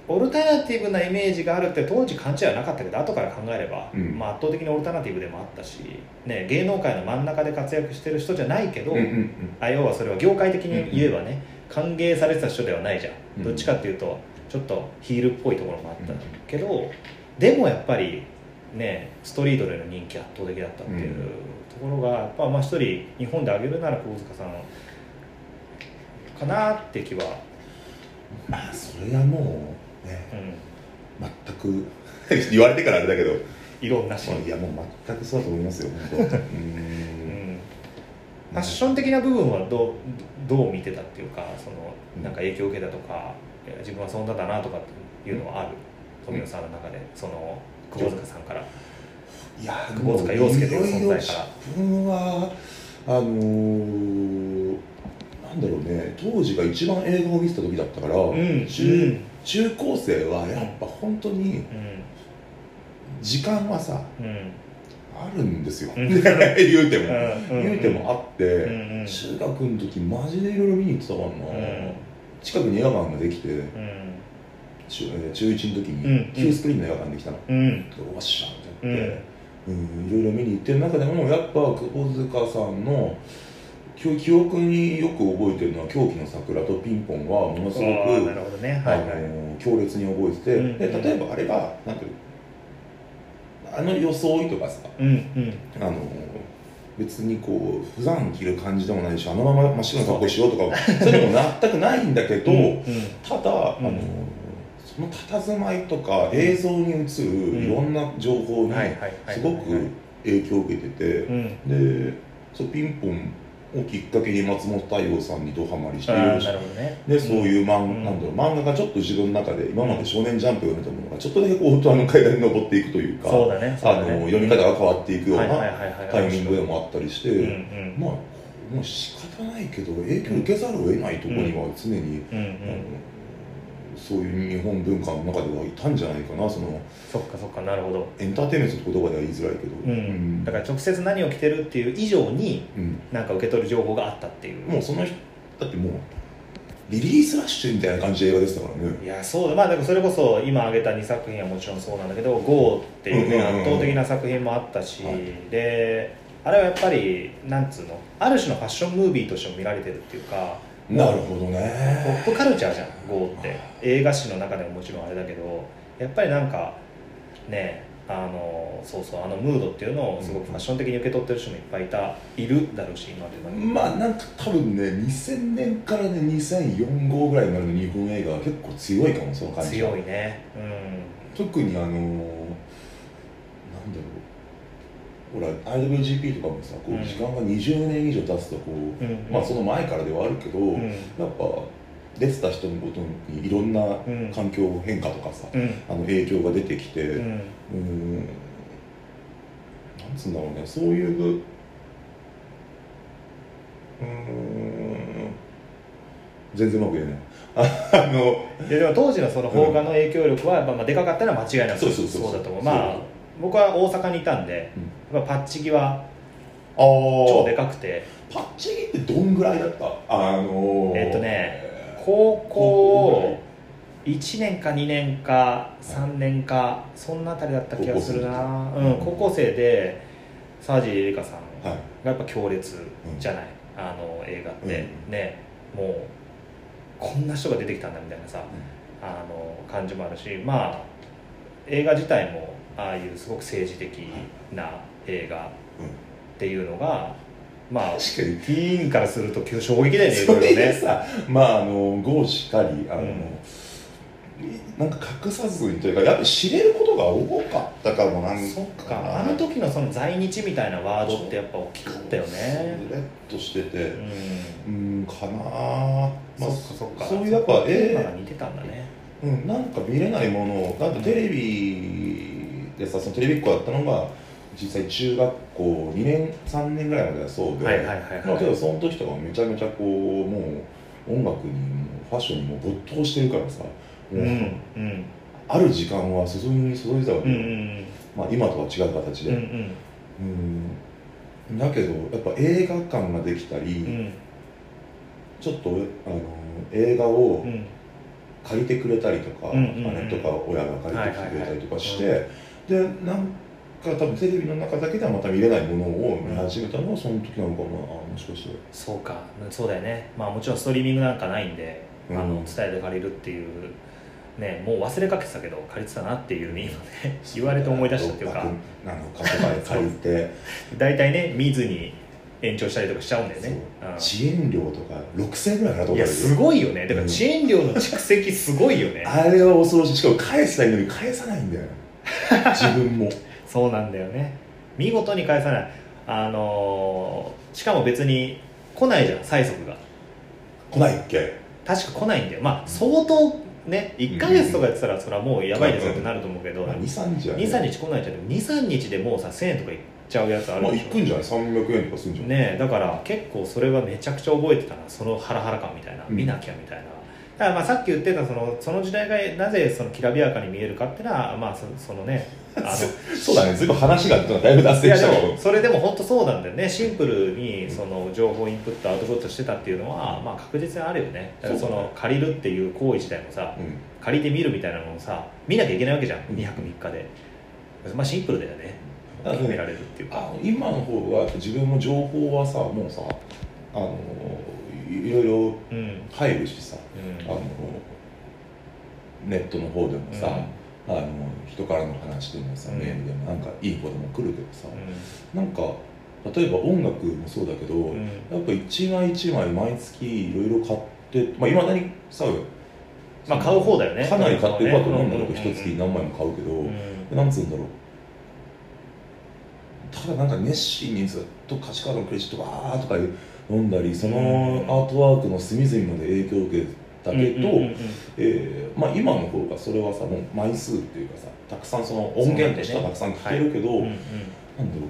オルタナティブなイメージがあるって当時勘違いはなかったけど後から考えれば、うん。まあ、圧倒的にオルタナティブでもあったし、ね、芸能界の真ん中で活躍してる人じゃないけど、うんうんうん。あ要はそれは業界的に言えばね、歓迎されてた人ではないじゃん、うんどっちかっていうとちょっとヒールっぽいところもあったけど、でもやっぱりねストリートでの人気圧倒的だったっていうところが、やっぱまあ一人日本で挙げるなら窪塚さんかなって気は、まあそれはもうねうん、全く (laughs) 言われてからあれだけど。異論なし、いやもう全くそうだと思いますよ本当。ううん。ん、(laughs) ファッション的な部分はどうどう見てたっていうかそのなんか影響を受けたとかいや自分はそんなだなとかっていうのはある？富野さんの中でその窪塚さんから。いや窪塚洋介という存在から。自分はあのーなんだろうね当時が一番映画を見てた時だったから、うん中中高生はやっぱ本当にうん。時間はさうん。あるんですよ、うん。(laughs) 言うても、うん言うてもあって、中学の時マジでいろいろ見に行ってたからな、ん。近くに映画館ができてうん中えー中1の時うんに旧スクリーンの映画館できたの、うん。おっしゃってやって、うん、いろいろ見に行ってる中でもやっぱ窪塚さんの記記憶によく覚えてるのは「狂気の桜」と「ピンポン」はものすごく強烈に覚えてて、うん。で例えばあれがなんていうの？あの装いとかさうんうん。あの別にこう普段着る感じでもないしあのまま真っ白な格好しようとか (laughs) そういうのも全くないんだけど、うんただ、うんあのその佇まいとか映像に映るいろんな情報にすごく影響を受けてて、うん。でそうピンポンをきっかけに松本太陽さんにドハマりしてあーなるほどね。でそういう漫,、うん。なんだろう漫画がちょっと自分の中で今まで「少年ジャンプ」を読めたものがちょっとだけこうあの階段に登っていくというかねあの読み方が変わっていくようなはいタイミングでもあったりして、うんうん。まあもう仕方ないけど影響受けざるを得ないところには常に、うんうん。あのそういう日本文化の中ではいたんじゃないかなそのそっかそっかなるほど、エンターテインメントって言葉では言いづらいけど、うん。だから直接何を着てるっていう以上にうん。なんか受け取る情報があったっていう。もうその人だってもうリリースラッシュみたいな感じの映画でしたからね。いやそうだ。まあだからそれこそ今挙げた2作品はもちろんそうなんだけど「GO」っていうねうんうんうん。圧倒的な作品もあったし、はい。であれはやっぱりなんつうの？ある種のファッションムービーとしても見られてるっていうかなるほどポねップカルチャーじゃん「GO」って。映画史の中でももちろんあれだけどやっぱりなんかねあのそうそうあのムードっていうのをすごくファッション的に受け取ってる人もいっぱいいたいるだろうし今でもまあなんか多分ね2000年からね2004号ぐらいまでの日本映画は結構強いかもその感じは。強いね。特にあのーなんだろうほら IWGP とかもさこううん。時間が20年以上経つとこう、うん。うんまあその前からではあるけど、うん。うんやっぱ出てた人のことにいろんなうん。環境変化とかさ、うん。あの影響が出てきて、ううん。ーんなんつうんだろうねそういううーん全然うまく言えない。(laughs) あのででも当時のその邦画の影響力はやっぱまあでかかったのは間違いなくそうだと思う。まあ僕は大阪にいたんで、うんパッチギはあ超でーかくて。パッチギってどんぐらいだった？あのー。えっとね高高校校1年か2年か3年かそんなあたりだった気がするな。高校生うん、高校生で沢尻エリカさんはい。がやっぱ強烈じゃない、あの映画って、うん。ねもうこんな人が出てきたんだみたいなさ、あの感じもあるしまあ映画自体もああいうすごく政治的な映画っていうのがまあ確かに。ティーンからすると衝撃だよね (laughs) いそれでさまああのゴーしかりあの、うん。なんか隠さずにというかやっぱり知れることが多かったかもなんそっかあの時のその在日みたいなワードってやっぱ大きかったよね。レッとしててうん。うんかなあまあそっかそっか。そういうやっぱテーマえが似てたんだね。うん、なんか見れないものをだってテレビでさそのテレビっ子だったのが実際中学校2年3年ぐらいまではそうで、はいはいはいはい。まあ、けどその時とかめちゃめちゃこうもう音楽にもファッションにも没頭してるからさもう、うんうん。ある時間は注ぎに注いでたわうんうけよ、ん。まあ、今とは違う形うんうで、ん。うん。だけどやっぱ映画館ができたり、うん。ちょっとあの映画をうん。借りてくれたりとか、うんうんうん。姉とか親が借りてきてくれたりとかして、はい。でなんか多分テレビの中だけではまた見れないものを見始めたのはその時なのかな、もしかして。そうか。そうだよね。まあもちろんストリーミングなんかないんで、うん。あの伝えで借りるっていうねもう忘れかけてたけど借りてたなっていうね今ね言われて思い出したっていうか。バクなのかとかで借りて。大体ね見ずに延長したりとかしちゃうんだよね。そう。うん。遅延料とか6000円ぐらいかなと思ったいやすごいよね。だからうん遅延料の蓄積すごいよね。あれは恐ろしい。しかも返したいのに返さないんだよ。自分も (laughs) そうなんだよね。見事に返さない。あのーしかも別に来ないじゃん催促が。来ないっけ？確か来ないんだよ。まあ相当ね1か月とかやってたらそれはもうやばいですよってなると思うけど、まあ23日はね。23日来ないじゃん。23日でもうさ1000円とかいっちゃうやつあるまあでしょ行くんじゃない？300円とかするんじゃないねえだから結構それはめちゃくちゃ覚えてたな。そのハラハラ感みたいなうん。見なきゃみたいな、だからまあさっき言ってたそのその時代がなぜそのきらびやかに見えるかっていうのはまあそそのねあのそうだね。ずいぶん話がだいぶ脱線したけど。もそれでも本当そうなんだよね。シンプルにその情報インプットアウトプットしてたっていうのはまあ確実にあるよね。だからその借りるっていう行為自体もさうん。借りてみるみたいなのをさ見なきゃいけないわけじゃん。うん。2泊3日で。まあシンプルだよね。あ決められるっていうか。あの今の方が自分も情報はさもうさあのいいろいろうん。入るしさうん。あのネットの方でもさ、あの人からの話でもさ、うん。メールでもなんかいいことも来るけどさ、うなんか例えば音楽もそうだけど、んうん。やっぱ一枚一枚毎月いろいろ買ってまあいまだにさまあ買う方だよね。かなり買ってるかと思うんだけどうん一月に何枚も買うけど、うん。なんつうんだろう。ただなんか熱心にずっと歌詞カードのクレジットバーとか読んだりそのアートワークの隅々まで影響を受けたけど、今の方がそれはさもう枚数っていうかさたくさんその音源としてはたくさん聴けるけど、なんだろ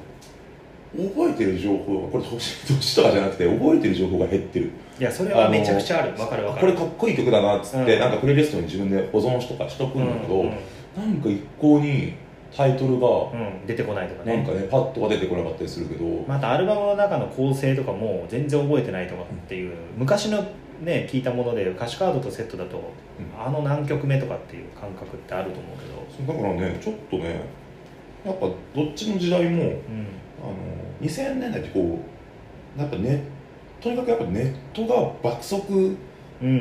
う覚えてる情報これ年年とかじゃなくて覚えてる情報が減ってる。いやそれはめちゃくちゃある。わかるわかる。これかっこいい曲だなっつって、うん。なんかプレイリストに自分で保存しとかしとくんだけど、うんうん。なんか一向にタイトルがうん出てこないとかね。なんかねパッとは出てこなかったりするけど、またアルバムの中の構成とかも全然覚えてないとかっていう昔のね聞いたもので歌詞カードとセットだと、あの何曲目とかっていう感覚ってあると思うけど。そうだからねちょっとねやっぱどっちの時代もうん。あの2000年代ってこうやっぱねとにかくやっぱネットが爆速うん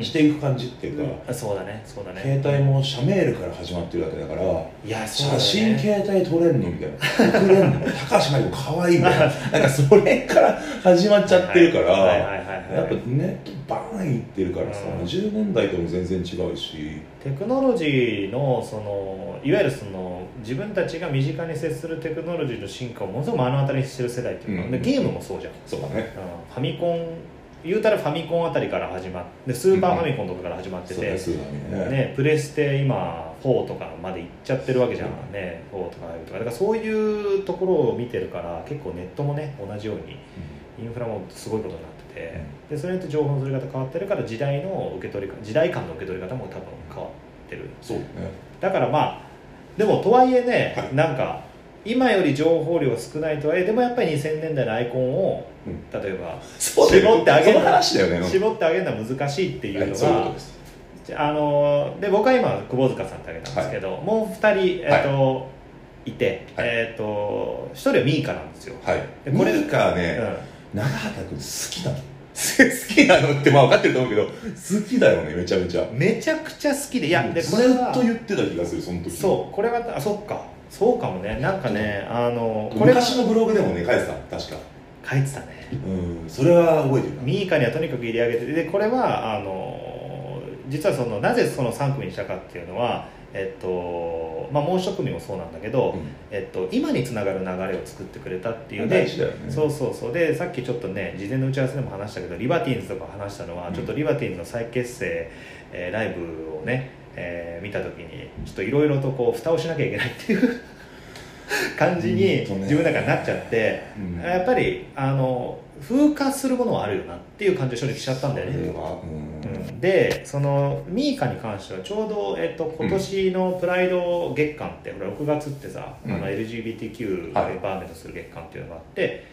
していく感じっていうか、あそうだね。そうだね。携帯も社メールから始まってるわけだからいやそうだ写ね真携帯撮れんのみたいな。送れんの (laughs) 高橋真理子かわいいみたいな。なんかそれから始まっちゃってるから、やっぱネットバーンいってるからさ、うん。10年代とも全然違うし。テクノロジーのそのいわゆるその自分たちが身近に接するテクノロジーの進化をものすごく目の当たりにしてる世代っていうか、うん。でゲームもそうじゃん、そうだね。うん。ファミコン言うたらファミコンあたりから始まってスーパーファミコンとかから始まってて、そうだねそうだね。ね、プレステ今4とかまで行っちゃってるわけじゃん、ね4とか5とか。だからそういうところを見てるから結構ネットもね同じようにインフラもすごいことになってて、でそれによって情報の取り方変わってるから時代の受け取り方時代感の受け取り方も多分変わってる。そうだね。だからまあでもとはいえね、はい。なんか今より情報量が少ないとはいえでもやっぱり2000年代のアイコンを、うん。例えば絞ってあげる。その話だよね。絞ってあげるのは難しいっていうのがとです。あので僕は今窪塚さんってあげたんですけど、もう2人、えっとい、て、はい。えっと1人はミーカなんですよ、はい。でこれミーカーね、う長畑君好きなの。好きなのってまあ分かってると思うけど好きだよねめちゃめちゃ。ん、めちゃくちゃ好きでいやでこずれはっと言ってた気がするその時。そうこれはあそっか。そうかもね。なんかねあの昔のブログでもね書いてた確か書いてたね。うんそれは覚えてるな。ミーカにはとにかく入れ上げてでこれはあの実はそのなぜその3組にしたかっていうのはえっとまあもう一組もそうなんだけど、うん。えっと、今につながる流れを作ってくれたっていう。大事だよね。そうそうそう。でさっきちょっとね事前の打ち合わせでも話したけどリバティーンズとか話したのは、うん。ちょっとリバティーンズの再結成、えーライブをね、えー見た時にちょっといろいろとこう蓋をしなきゃいけないっていう (laughs) 感じにうん自分の中になっちゃって、うん。やっぱりあの風化するものはあるよなっていう感じを正直しちゃったんだよね、うん。うんでそのミーカに関してはちょうど、えっと、今年のプライド月間って、ほら6月ってさ、うん。あの LGBTQ をはい。エンパワーメントする月間っていうのがあって、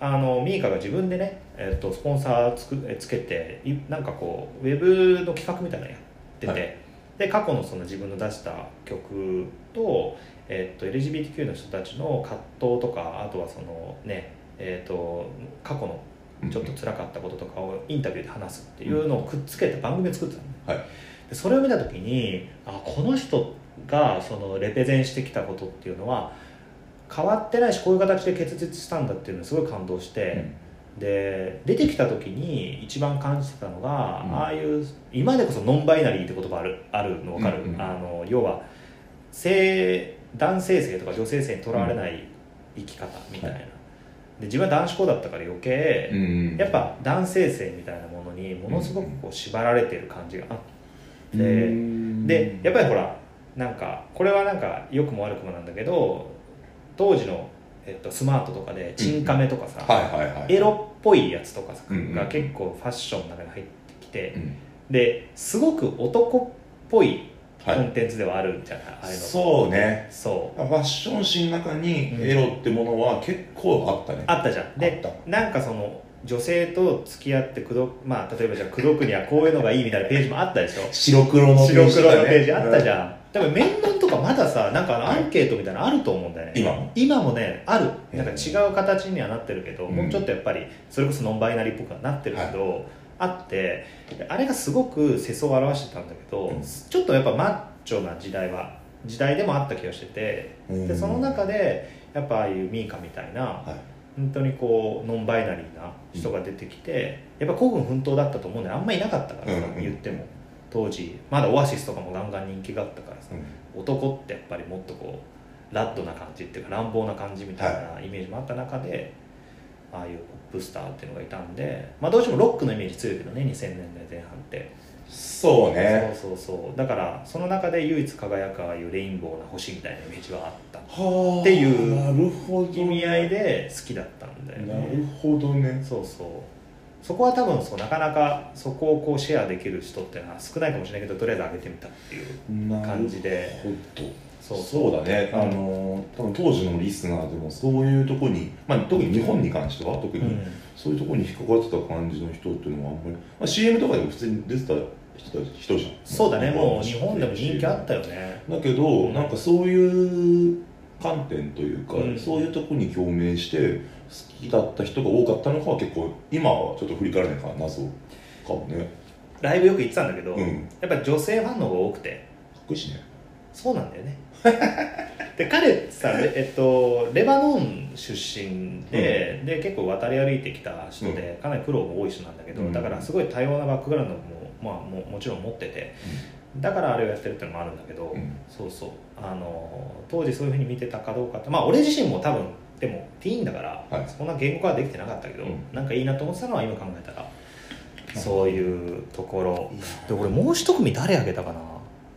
あのミーカが自分でね、えっと、スポンサーつくえつけていなんかこうウェブの企画みたいなのやってて、はい。で過去のその自分の出した曲と,、えっと LGBTQ の人たちの葛藤とかあとはそのねえっと過去のちょっと辛かったこととかをインタビューで話すっていうのをくっつけて番組を作ってたの、はい。でそれを見た時にあこの人がそのレペゼンしてきたことっていうのは変わってないしこういう形で結実したんだっていうのにすごい感動して、で出てきた時に一番感じてたのが、うん。ああいう今でこそノンバイナリーって言葉あるあるの分かる、うんうん。あの要は性男性性とか女性性にとらわれない生き方みたいな、はで自分は男子校だったから余計、うん。やっぱ男性性みたいなものにものすごくこう縛られてる感じがあって、うん。でやっぱりほらなんかこれはなんか良くも悪くもなんだけど当時の、えっと、スマートとかでチンカメとかさ、エロっぽいやつとかさが結構ファッションの中に入ってきて、うん。ですごく男っぽいコはい。ンテンツではあるんじゃない、ああいうの。そうね。そう。ファッション誌の中にうん。エロってものは結構あったね。あったじゃん。でなんかその女性と付き合って口説まあ例えばじゃあ口説くにはこういうのがいいみたいなページもあったでしょ？白黒の白黒のページあったじん。ゃん、でも面談とかまださなんかアンケートみたいなのあると思うんだよね。今も。今もねある。なんか違う形にはなってるけど、うん。もうちょっとやっぱりそれこそノンバイナリーっぽくはなってるけど、あってあれがすごく世相を表してたんだけど、うん。ちょっとやっぱマッチョな時代は時代でもあった気がしてて、うん。でその中でやっぱああいうミーカみたいな、はい。本当にこうノンバイナリーな人が出てきて、やっぱ孤軍奮闘だったと思うんだよ。あんまいなかったからさ、うんうん。言っても。当時。まだオアシスとかもガンガン人気があったからさ、うん。男ってやっぱりもっとこうラッドな感じっていうか乱暴な感じみたいなイメージもあった中で、ああいうポップスターっていうのがいたんで、まあ、どうしてもロックのイメージ強いけどね2000年代前半って。そうね。そうそうそう。だからその中で唯一輝くああいうレインボーな星みたいなイメージはあった。はあ。っていうなるほど意味合いで好きだったんだよなねるほどね。そうそう。そこは多分そうなかなかそこをこうシェアできる人っていうのは少ないかもしれないけどとりあえず上げてみたっていうなる感じで。ほどそうそう。だね、うん。あの多分当時のリスナーでもそういうとこに、まあ、特に日本に関しては特に、うん。そういうとこに引っかかってた感じの人っていうのはあんまり、まあ、CM とかでも普通に出てた人人じゃん。そうだね。もう日本でも人気あったよね。だけど、うん。なんかそういう観点というか、うん。そういうとこに共鳴して好きだった人が多かったのかは結構今はちょっと振り返らないから謎かもね。ライブよく行ってたんだけど、うん。やっぱり女性ファンの方が多くて。かっこいいしね。そうなんだよねで彼さレ,、えっと、レバノン出身で,、で結構渡り歩いてきた人で、かなり苦労も多い人なんだけど、うん。だからすごい多様なバックグラウンドも,、まあ、ももちろん持ってて。だからあれをやってるっていうのもあるんだけど、うん。そうそう。あの当時そういうふうに見てたかどうかってまあ俺自身も多分でもティーンだから、はい。そんな言語化はできてなかったけど、うん。なんかいいなと思ってたのは今考えたら、うん。そういうところ。で俺もう一組誰あげたかな？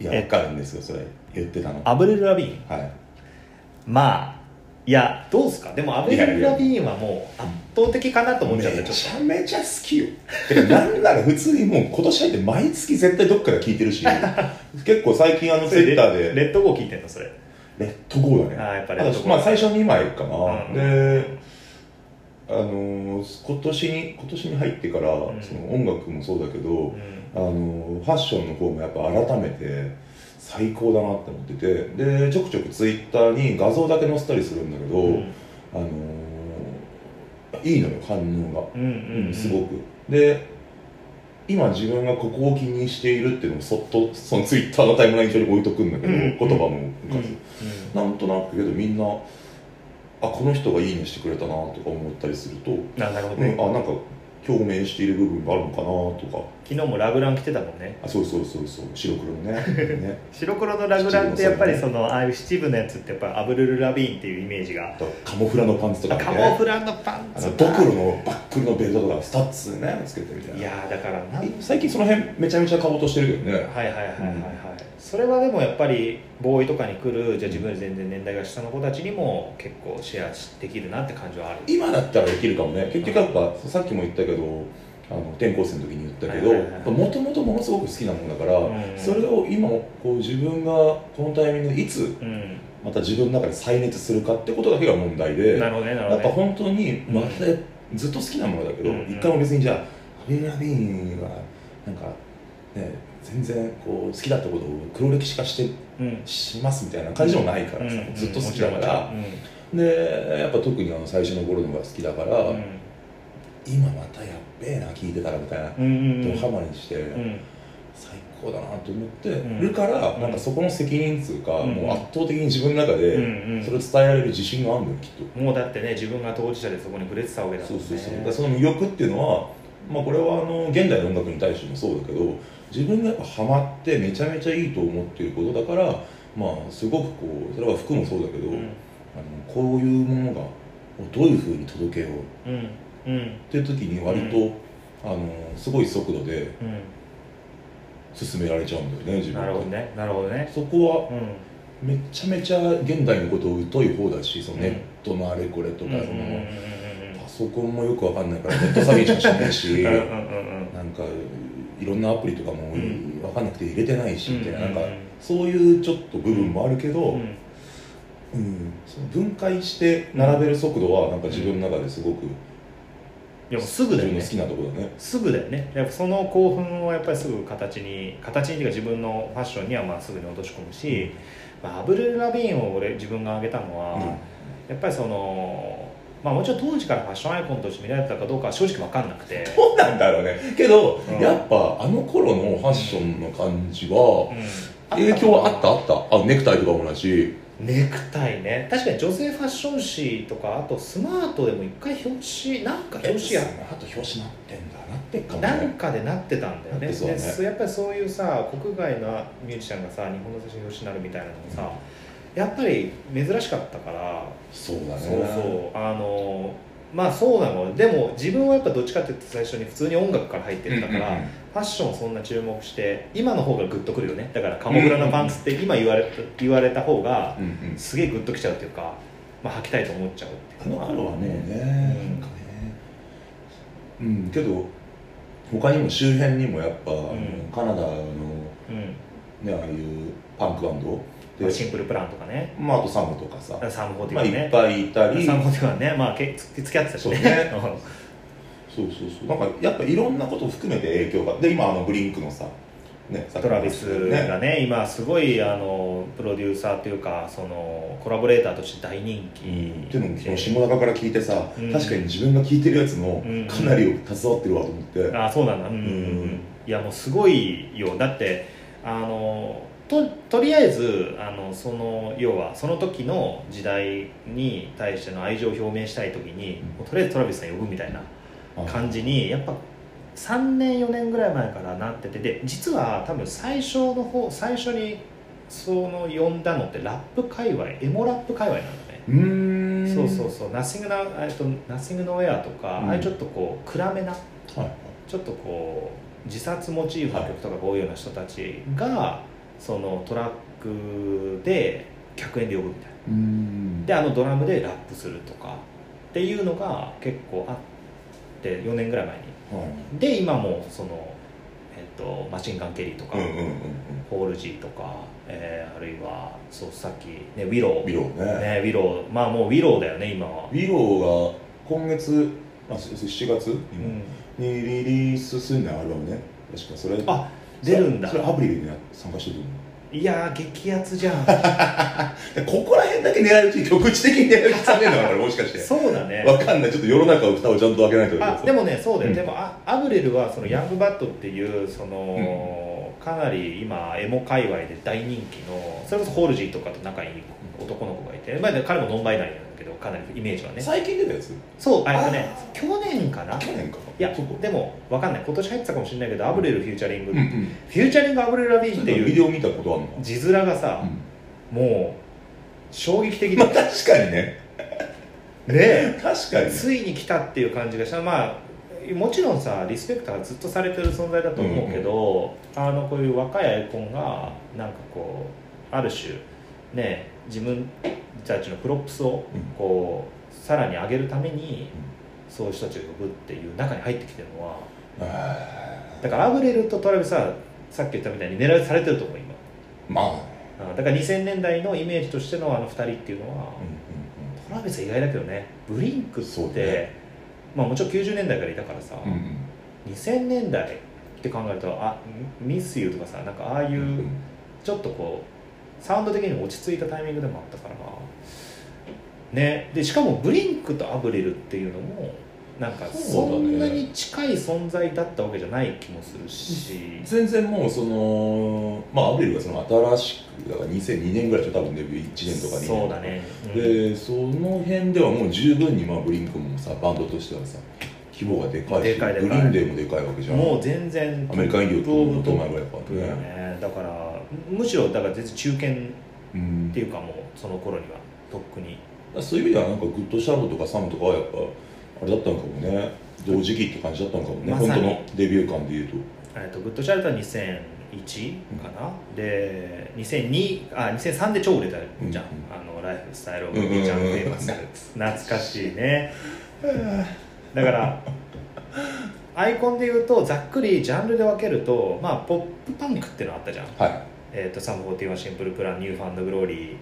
いや分かるんですよそれ。言ってたの。アブレル・ラビーン？はい。まあいやどうすか？でもアベル・ラビーンはもう圧倒的かなと思っちゃっためちちょっゃめちゃ好きよ。てかなんなら普通にもう今年入って毎月絶対どっかで聞いてるし (laughs) 結構最近あのとツイッターで。レレッドゴー聞いてんのそれ？レッドゴーだね。あーやっぱレッドゴー。まあ最初2枚かな、うん。であのー今年に今年に入ってから、ん。その音楽もそうだけど、うんあのーファッションの方もやっぱ改めて最高だなって思っててでちょくちょくツイッターに画像だけ載せたりするんだけど、うん。あのーいいのよ反応が、うんうんうん。すごく。で今自分がここを気にしているっていうのをそっとそのツイッターのタイムライン上に置いとくんだけど、うん言葉もうん浮かず、なんとなくけどみんなあこの人がいいねしてくれたなとか思ったりすると、なるほどね、あなんか共鳴している部分があるのかなとか。昨日もラグラン来てたもんね。あそうそうそうそう。白黒のね。(laughs) ね。白黒のラグランってやっぱりそのああいう七分のやつってやっぱり Avril Lavigne っていうイメージが。カモフラのパンツとかね。カモフラのパンツドクロのバックルのベルトとかスタッズねつけてみたいな。いやーだから最近その辺めちゃめちゃ買おうとしてるけどね。はいはいはいはいはい、うんそれはでもやっぱりボーイとかに来るじゃあ自分より全然年代が下の子たちにも結構シェアできるなって感じはある。今だったらできるかもね。結局やっぱさっきも言ったけどあの転校生の時に言ったけどもともとものすごく好きなもんだから、うん。それを今こう自分がこのタイミングでいつうん。また自分の中で再熱するかってことだけが問題でなるほどねなるやっぱ本当にまたずっと好きなものだけど、うん一回も別にじゃあアベル・ラビーンはなんかね全然こう好きだったことを黒歴史化してうん。しますみたいな感じでもないからさ、うん。ずっと好きだから、うん。でやっぱ特にあの最初の頃のが好きだから、うん。今またやっべえな聞いてたらみたいな、うんうんうん。ドハマりして、うん。最高だなと思ってんるから、うん。なんかそこの責任つうか、うん。もう圧倒的に自分の中で、それを伝えられる自信があるんだよきっと。もうだってね自分が当事者でそこに触れてたわけだもんね。そうそうそう。だからその魅力っていうのは、まあ、これはあの現代の音楽に対してもそうだけど自分がやっぱハマってめちゃめちゃいいと思っていることだからまあすごくこうそれは服もそうだけど、うん。あのこういうものがどういうふうに届けよう。うん。うん。っていう時に割と、あのすごい速度でう進められちゃうんだよね自ん分なるほどね。なるほどね。そこはうん。めちゃめちゃ現代のことを疎い方だしそのうん。ネットのあれこれとか、そのうん。うん。うん。うん。パソコンもよくわかんないからネット詐欺しかしないしうん。うん。うん。うん。なんかいろんなアプリとかもん。わかんなくて入れてないしみたいな,、なんかそういうちょっと部分もあるけど、ううんんその分解して並べる速度はなんか自分の中ですごくでもすぐだよね。自分の好きなところだね。すぐだよね。やっぱその興奮をやっぱりすぐ形に形にっていうか自分のファッションにはまあすぐに落とし込むし、まあ、アブル・ラビーンを俺自分が挙げたのは、うん。やっぱりそのまあもちろん当時からファッションアイコンとして見られてたかどうかは正直分かんなくて、どうなんだろうね。けど、うん。やっぱあの頃のファッションの感じはうん。影響はあった？あった？あネクタイとかもだしネクタイね。確かに女性ファッション誌とかあとスマートでも一回表紙なんか表紙やあと表紙なってんだなってっかもなんねかでなってたんだよね。ね。でやっぱりそういうさ国外のミュージシャンがさ日本の写真表紙になるみたいなのもさ、やっぱり珍しかったから。そうだね。そうそう。あのまあそうなの。でも自分はやっぱどっちかっていうと最初に普通に音楽から入ってったから、ファッションそんな注目して今の方がグッとくるよね。だからカモフラのパンツって今言われた言われた方がうんうん。すげえグッときちゃうっていうか、まあ、履きたいと思っちゃうってあのいうのはあるわ頃はね。ねなん。かねうん。けど他にも周辺にもやっぱ、あのカナダのうん、ねああいうパンクバンドでまあシンプルプランとかね。まああとサムとかさ、サムホテまあ、ィねいっぱいいたり。サムホティはねまあけ付き合ってたしね。そうね。そうそうそう。なんかやっぱいろんなことを含めて影響が。で今あのブリンクのさねトラビスがね今すごいあのプロデューサーというかそのコラボレーターとして大人気。っていうのもその下中から聞いてさ、うん。確かに自分が聞いてるやつのうん。かなりを携わってるわと思って、あそうなんだ。うんうんうん、うん。いやもうすごいよ。だってあのととりあえずあのその要はその時の時代に対しての愛情を表明したい時に、うとりあえずトラビスさん呼ぶみたいなあ。感じにやっぱ3年4年ぐらい前からなっててで実は多分最初の方最初にその呼んだのってラップ界隈エモラップ界隈なんだね。うーん。そうそうそう「ナッシングなえっとナッシングノウェアとか、うん。ああいうちょっとこう暗めなはいはい。ちょっとこう自殺モチーフの曲とかが多いような人たちがそのトラックで100円で呼ぶみたいな。であのドラムでラップするとかっていうのが結構あって4年ぐらい前に。はい。で今もその、えっと、マシンガン・ケリーとか、うんうんうんうん。ホールジーとか、えーあるいはそうさっき、ね、ウィロー。ウィローね。ねウィロー。まあもうウィローだよね今は。ウ、ィローが今月あし7月？う今ん、にリリースするんだよアルバムね。確かそれ。あ出るんだ。それアプリでね参加してるいやー激アツじゃん。(laughs) ここら辺だけ狙い撃ち局地的に狙い撃ちされるのかな (laughs) もしかして。そうだね。わかんない。ちょっと世の中を蓋をちゃんと開けないとあでもねそうだよ、うん。でもあアブレルはそのヤングバッドっていうその、かなり今エモ界隈で大人気のそれこそホールジーとかと仲いい男の子がいて、まあ、彼もノンバイナリーなんだけどかなりイメージはね。最近出たやつ？そう。あえっとねあ去年かな？去年か。いやでもわかんない。今年入ってたかもしれないけど Avril featuring、うんうん。 featuring Avril Lavigne っていうビデオ見たことあるの？字面がさ、もう衝撃的で。まあ確かにね。(laughs) で確かに。ねついに来たっていう感じがした。まあもちろんさリスペクトはずっとされてる存在だと思うけど、あのこういう若いアイコンがなんかこうある種ね自分たちのプロップスをうん。こうさらに上げるためにそういう人たちを呼ぶっていう中に入ってきてるのはあだから Avril と Travis はさっき言ったみたいに狙いされてると思う今。ーまあ。あだから2000年代のイメージとしてのあの2人っていうのは、 Travis は意外だけどね blink って、まあ、もちろん90年代からいたからさ、うんうん。2000年代って考えるとあミスユーとかさなんかああいううん。ちょっとこうサウンド的にも落ち着いたタイミングでもあったからね。でしかもブリンクとアブレルっていうのもなんかそんなに近い存在だったわけじゃない気もするし、全然もうそのまあアブリルがその新しくだから2002年ぐらいでしょ多分デビュー1年とか2年そうだね、うん。でその辺ではもう十分にまあブリンクもさバンドとしてはさ規模がでかいしでかいでかい。 Green Day もでかいわけじゃん。もう全然 American Idiot top of top だよね。だからむしろだから全然中堅うん。っていうかもうその頃にはとっくに。そういう意味ではなんかグッドシャドウとか Sum とかはやっぱあれだったのかもね。同時期って感じだったのかもね、ま本当のデビュー感でいうと。えっと Good Charlotte 2001かな、で2002あ2003で超売れたじゃん、うんあの Lifestyles of うんうんうん and Famous懐かしいねだからアイコンで言うとざっくりジャンルで分けるとまあポップパンクっていうのあったじゃん、はい。えっと Sum 41 Simple Plan New Found Glory。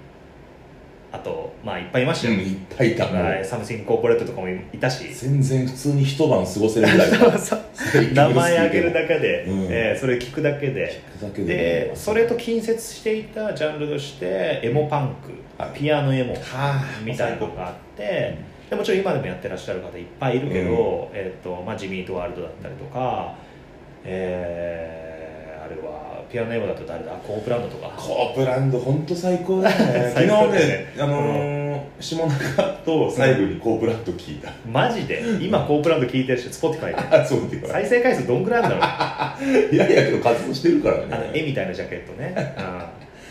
あとまあいっぱいいましたよ、いっぱいいた。 Something Corporate とかもいたし。全然普通に一晩過ごせるぐらいだ。(laughs) 名前挙げるだけで、うん。えーそれ聞くだけで。ででそれと近接していたジャンルとしてエモパンク、はい。ピアノエモはあみたいなのがあってでもちろん今でもやってらっしゃる方いっぱいいるけど、えーとまあ、ジミートワールドだったりとか、えーあれはピアノエモだと誰だ？コープランドとか。コープランド本当最高だよね。(laughs) 最昨日ねねあのー下中と最後にコープランド聞いた、マジで？今コープランド聞いてる人 Spotify で。(laughs) あそうっていうか再生回数どんぐらいあるんだろう？(laughs) いやいやけど活動してるからね。あの絵みたいなジャケットね、うん、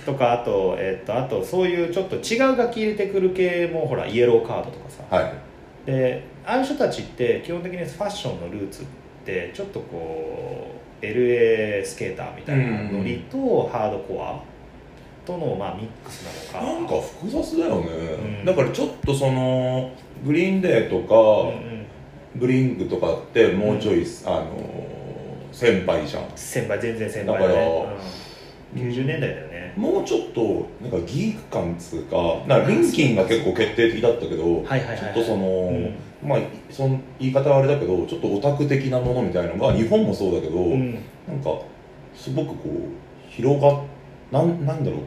とかあと,、えっとあとそういうちょっと違う楽器入れてくる系もほらイエローカードとかさ、はい。でああいう人たちって基本的にファッションのルーツってちょっとこう LA スケーターみたいなノリとハードコアとのまあミックスなのか。なんか複雑だよね、うん。だからちょっとそのグリーンデーとうんか、うん。ブリングとかってもうちょい、あの先輩じゃん。先輩全然先輩だだからね、うん、90年代だよねもうちょっとなんかギーク感っつうかなんかリンキンが結構決定的だったけど、はいはいはいはい。ちょっとその、うん。まあその言い方はあれだけどちょっとオタク的なものみたいのが日本もそうだけど、うん。なんかすごくこう広がっなんなんだろう。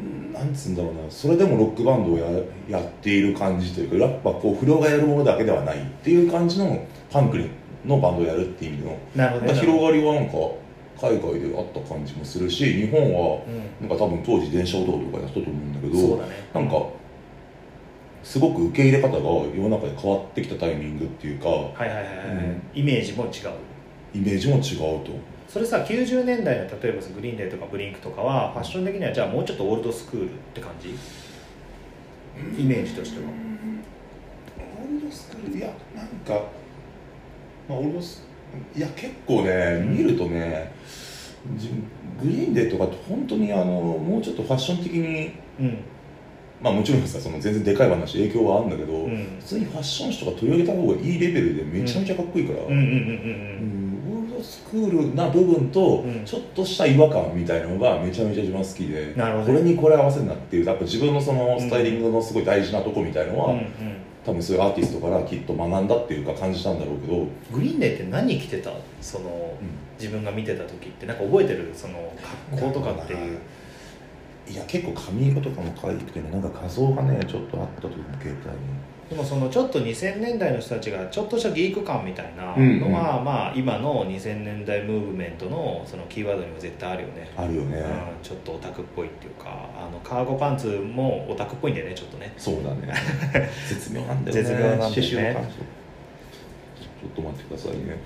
うんなんつうんだろうな。それでもロックバンドをややっている感じというかやっぱこう不良がやるものだけではないっていう感じのパンクのバンドをやるっていう意味のなるほどね。広がりはなんか海外であった感じもするし日本はうん。なんか多分当時電車男とかやったと思うんだけどそうだね。なんかすごく受け入れ方が世の中で変わってきたタイミングっていうかはいはいはいはい、うん。イメージも違う。イメージも違うと。それさ90年代の例えばグリーンデーとかブリンクとかはファッション的にはじゃあもうちょっとオールドスクールって感じ？イメージとしては。オールドスクールいやなんか、まあ、オールドスいや結構ね見るとねじグリーンデーとかって本当にあのもうちょっとファッション的にうん。まあもちろんさその全然でかい話影響はあるんだけど、うん。普通にファッション誌とか取り上げた方がいいレベルでめちゃめちゃかっこいいから、オールドスクールな部分とうん。ちょっとした違和感みたいなのがめちゃめちゃ自分は好きで、これにこれ合わせるなっていうやっぱ自分のそのスタイリングのすごい大事なとこみたいのは、多分そういうアーティストからきっと学んだっていうか感じたんだろうけど、グリーンデーって何着てた？その自分が見てた時って。なんか覚えてる？その格好とかっていう。いや結構髪色とかも可愛くてねなんか画像がねちょっとあったと思う携帯にでもそのちょっと2000年代の人たちがちょっとしたギーク感みたいなうんのは、まあ今の2000年代ムーブメントのそのキーワードにも絶対あるよね。あるよね、うん、ちょっとオタクっぽいっていうかあのカーゴパンツもオタクっぽいんだよねちょっとね。そうだね。(laughs) 絶妙なんだよね。絶妙なんだよね。ちょっと待ってくださいね。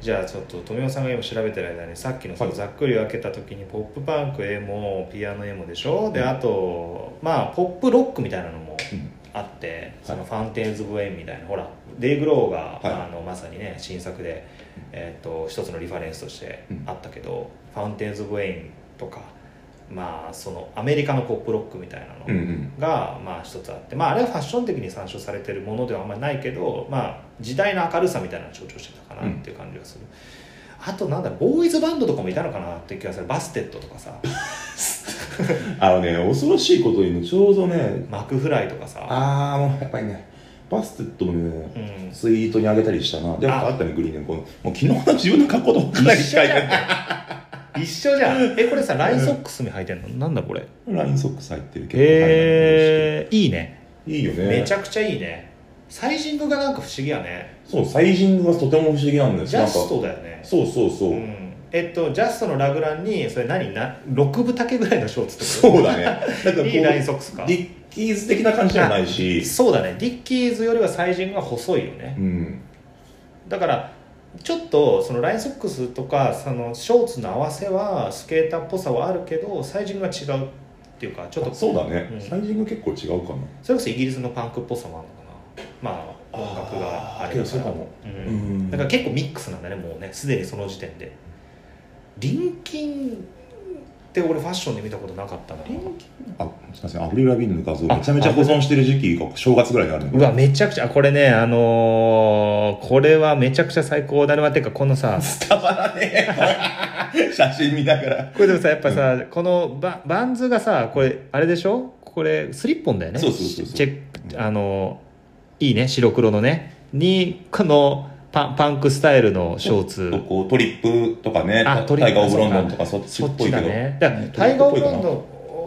じゃあちょっと富山さんが今調べてる間にさっきのそのはい。ざっくり分けた時にポップパンクエモピアノエモでしょ？であとまあポップロックみたいなのもうんあってその Fountains of Wayne みたいなほら Dayglow が、はい。あのまさにね新作で、えー、と一つのリファレンスとしてあったけど、 Fountains of Wayneとかまあそのアメリカのポップロックみたいなのうんうん。が、まあ一つあってまああれはファッション的に参照されてるものではあんまりないけどまあ時代の明るさみたいなのを象徴してたかなっていう感じがする、あとなんだボーイズバンドとかもいたのかなって気がする。 Busted とかさ。(laughs) あのね恐ろしいことにちょうどね McFly とかさ。ああもうやっぱりね Busted もね、うん。ツイートに上げたりしたな。でもああったねグリーンねこのもう昨日の自分の格好とかなり近いね一緒じゃん。えこれさラインソックスに履いてんの？なんだこれ。ラインソックス入ってる。結構へえいいね。いいよね。めちゃくちゃいいねサイジングがなんか不思議やね。そうサイジングがとても不思議なんですジャストだよね。そうそうそう、うん。えっとジャストのラグランにそれ何？な6分丈ぐらいのショーツってそうだね。(laughs) なんかこういいラインソックスか？ Dickies 的な感じではないし。そうだね。 Dickies よりはサイジングが細いよね。うん。だからちょっとそのラインソックスとかそのショーツの合わせはスケーターっぽさはあるけどサイジングが違うっていうかちょっとそうだね、うん。サイジング結構違うかな。それこそイギリスのパンクっぽさもあるのかなまあ音楽があれうかも。うん。うん。だから結構ミックスなんだねもうねすでにその時点で。リンキンって俺ファッションで見たことなかったな。あすみません。アフリル・ラビーンの画像めちゃめちゃ保存してる時期が正月ぐらいにあるんうわめちゃくちゃあこれねあのーこれはめちゃくちゃ最高だねっていうかこのさたまらねえ。(laughs) 写真見ながら。これでもさやっぱさ、このババンズがさこれあれでしょ？これスリッポンだよね。そうそうそうそう。チェックあのいいね白黒のね。にこのパンパンクスタイルのショーツ。こうトリップとかねタあトリップイガー・オブ・ロンドンとかそっちそっぽいけど。だね。タイガー・オブ・ロンドン